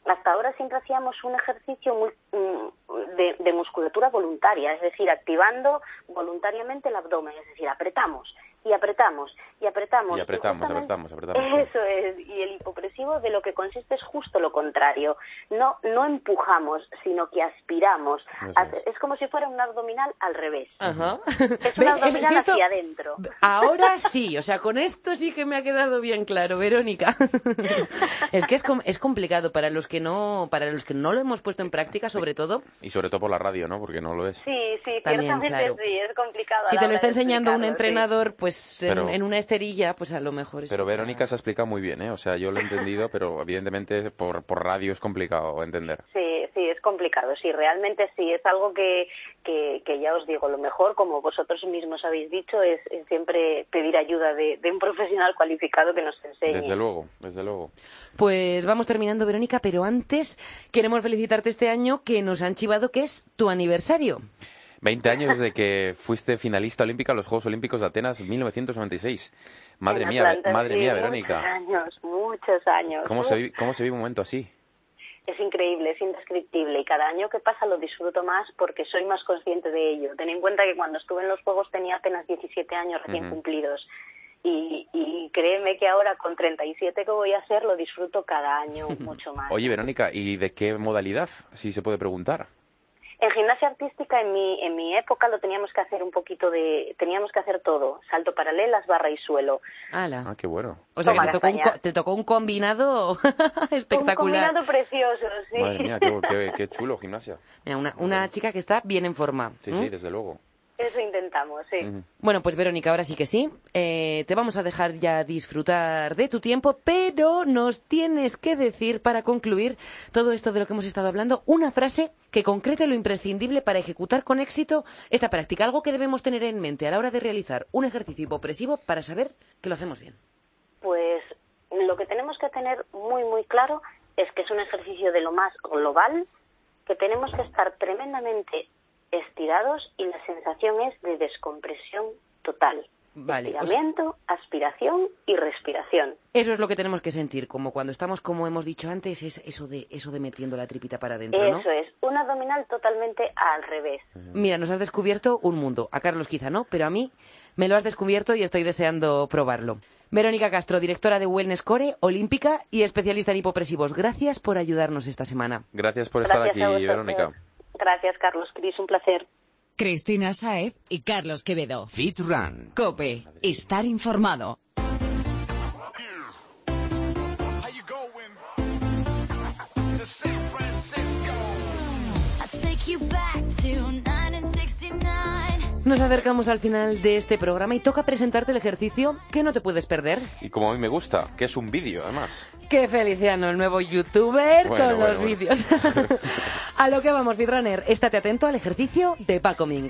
F: Hasta ahora siempre hacíamos un ejercicio muy, mm, de, de musculatura voluntaria, es decir, activando voluntariamente el abdomen, es decir, apretamos y apretamos y apretamos.
B: Y apretamos, apretamos, apretamos, sí.
F: Eso es, y el hipopresivo de lo que consiste es justo lo contrario. No, no empujamos, sino que aspiramos.
B: Es.
F: es como si fuera un abdominal al revés.
A: Ajá.
F: Es un
A: ¿Ves? Es-
F: abdominal
A: esto-
F: hacia adentro.
A: Ahora sí, o sea, con esto sí que me ha quedado bien claro, Verónica. es que es, com- es complicado para los que no para los que no lo hemos puesto en práctica, sobre todo.
B: Y sobre todo por la radio, ¿no? Porque no lo es.
F: Sí, sí,
A: También,
F: ciertamente
A: claro.
F: sí, es complicado.
A: Si te lo está enseñando un
F: sí.
A: entrenador, pues en,
B: Pero-
A: en una esterilla, pues a lo mejor es.
B: Pero Verónica se ha explicado muy bien, ¿eh? O sea, yo lo he entendido, pero evidentemente por, por radio es complicado entender.
F: Sí, sí, es complicado, sí, realmente sí, es algo que, que, que ya os digo, lo mejor, como vosotros mismos habéis dicho, es, es siempre pedir ayuda de, de un profesional cualificado que nos enseñe.
B: Desde luego, desde luego.
A: Pues vamos terminando, Verónica, pero antes queremos felicitarte este año que nos han chivado que es tu aniversario.
B: 20 años desde que fuiste finalista olímpica en los Juegos Olímpicos de Atenas 1996. Madre
F: En
B: mía,
F: Atlanta,
B: madre
F: sí,
B: mía,
F: Muchos
B: Verónica.
F: años, muchos años.
B: ¿Cómo se, vi- ¿Cómo se vive un momento así?
F: es increíble, es indescriptible y cada año que pasa lo disfruto más porque soy más consciente de ello. Ten en cuenta que cuando estuve en los Juegos tenía apenas 17 años recién cumplidos y, y créeme que ahora con 37 que voy a hacer lo disfruto cada año mucho más.
B: Oye, Verónica, ¿y de qué modalidad? Si se puede preguntar.
F: En gimnasia artística en mi en mi época lo teníamos que hacer un poquito de teníamos que hacer todo, salto paralelas, barra y suelo.
A: Ala.
B: Ah, qué bueno.
A: O sea, que te tocó, un, te tocó un combinado espectacular.
F: Un combinado precioso, sí.
B: Madre mía, qué, qué- qué chulo gimnasia.
A: Mira, una, una chica que está bien en forma.
B: Sí, sí, desde luego.
F: Eso intentamos, sí.
A: Bueno, pues Verónica, ahora sí que sí. Eh, te vamos a dejar ya disfrutar de tu tiempo, pero nos tienes que decir, para concluir todo esto de lo que hemos estado hablando, una frase que concrete lo imprescindible para ejecutar con éxito esta práctica. Algo que debemos tener en mente a la hora de realizar un ejercicio hipopresivo para saber que lo hacemos bien.
F: Pues lo que tenemos que tener muy, muy claro es que es un ejercicio de lo más global, que tenemos que estar tremendamente estirados y la sensación es de descompresión total.
A: Vale, o sea-
F: Estiramiento, aspiración y respiración.
A: Eso es lo que tenemos que sentir, como cuando estamos, como hemos dicho antes, es eso de, eso de metiendo la tripita para adentro, ¿no?
F: Eso es, un abdominal totalmente al revés.
A: Mira, nos has descubierto un mundo. A Carlos quizá no, pero a mí me lo has descubierto y estoy deseando probarlo. Verónica Castro, directora de Wellness Core, olímpica y especialista en hipopresivos. Gracias por ayudarnos esta semana.
B: Gracias por estar
F: Gracias
B: aquí. Verónica.
F: Gracias, Carlos. Cris, un placer.
E: Cristina Saez y Carlos Quevedo.
H: Fit Run.
E: Cope, estar informado.
A: Nos acercamos al final de este programa y toca presentarte el ejercicio que no te puedes perder.
B: Y como a mí me gusta, que es un vídeo, además.
A: ¡Qué Feliciano, el nuevo youtuber
B: Bueno,
A: con
B: bueno,
A: los
B: bueno.
A: vídeos! a lo que vamos, Fitrunner. Estate atento al ejercicio de Paco Ming.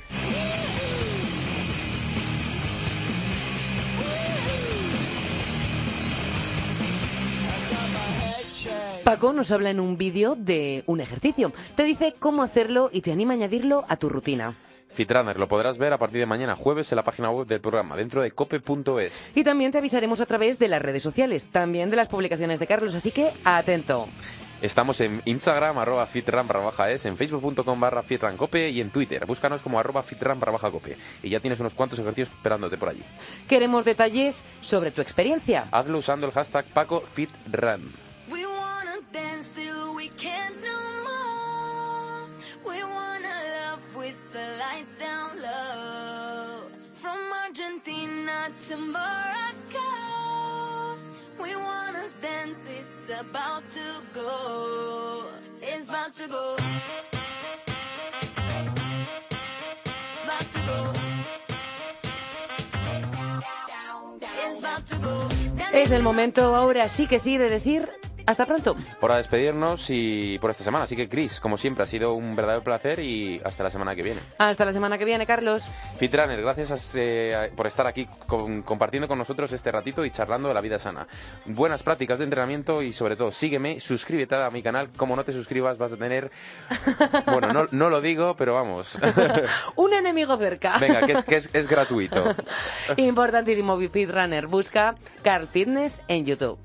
A: Paco nos habla en un vídeo de un ejercicio. Te dice cómo hacerlo y te anima a añadirlo a tu rutina.
B: Fitrunner, lo podrás ver a partir de mañana jueves en la página web del programa, dentro de cope.es.
A: Y también te avisaremos a través de las redes sociales, también de las publicaciones de Carlos, así que atento.
B: Estamos en Instagram, arroba fitran barra baja es, en facebook.com barra fitrancope y en Twitter. Búscanos como arroba fitran barra baja cope. Y ya tienes unos cuantos ejercicios esperándote por allí.
A: Queremos detalles sobre tu experiencia.
B: Hazlo usando el hashtag PacoFitRun.
G: We wanna dance till we can't with the lights down low. From Argentina to Morocco. We wanna dance, it's about to go. It's about to go. About to go.
A: Es el momento ahora sí que sí de decir hasta pronto.
B: Para despedirnos y por esta semana. Así que, Chris, como siempre, ha sido un verdadero placer y hasta la semana que viene.
A: Hasta la semana que viene, Carlos.
B: Fitrunner, gracias eh, por estar aquí con- compartiendo con nosotros este ratito y charlando de la vida sana. Buenas prácticas de entrenamiento y sobre todo sígueme, suscríbete a mi canal. Como no te suscribas vas a tener... Bueno, no, no lo digo, pero vamos.
A: Un enemigo cerca.
B: Venga, que es, que es, es gratuito.
A: Importantísimo, Fit Runner. Busca Carl Fitness en YouTube.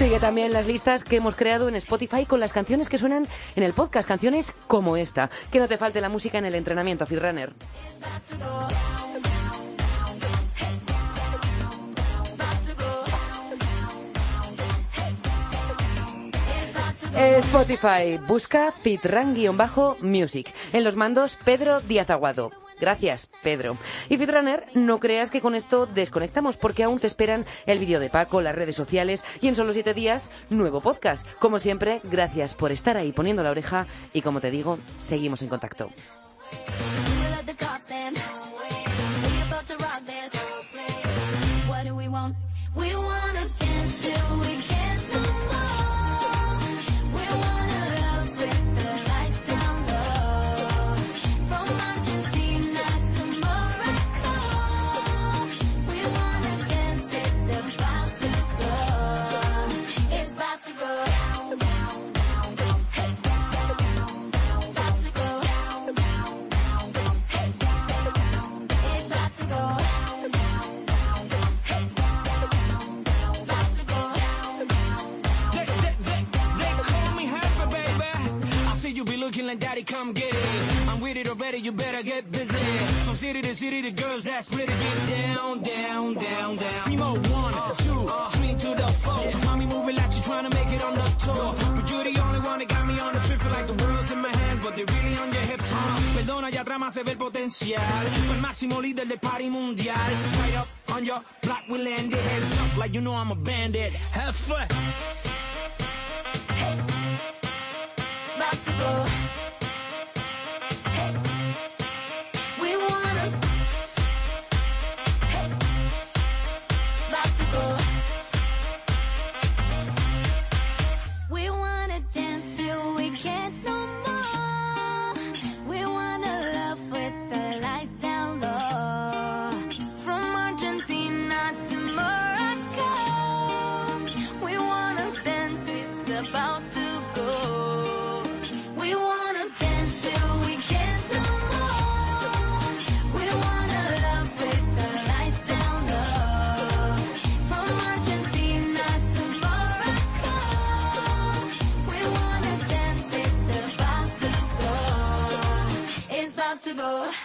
A: Sigue también las listas que hemos creado en Spotify con las canciones que suenan en el podcast, canciones como esta. Que no te falte la música en el entrenamiento, Fit Runner.
G: It's about to go. Down, down, down, down, hey, down, down, down. About to go. Down, down, down, down, hey, down, down. It's about to go.
A: Spotify, busca Fitran-Music. En los mandos, Pedro Díaz Aguado. Gracias, Pedro. Y Fitrunner, no creas que con esto desconectamos, porque aún te esperan el vídeo de Paco, las redes sociales y en solo siete días, nuevo podcast. Como siempre, gracias por estar ahí poniendo la oreja y como te digo, seguimos en contacto.
H: Yelling, Daddy, come get it. I'm with it already, you better get busy. From city to city, the girls that split it get down, down, down, down. Timo, one, two, three to the four. Mommy moving like you trying to make it on the tour. But you're the only one that got me on the trip, feel like the world's in my hands, but they're really on your hips. Uh, perdona, allá atrás se ve el potencial. Fue el máximo líder del party mundial. Right up on your block, we landed. Heads up like you know I'm a bandit. Have fun.
G: About to go. To go.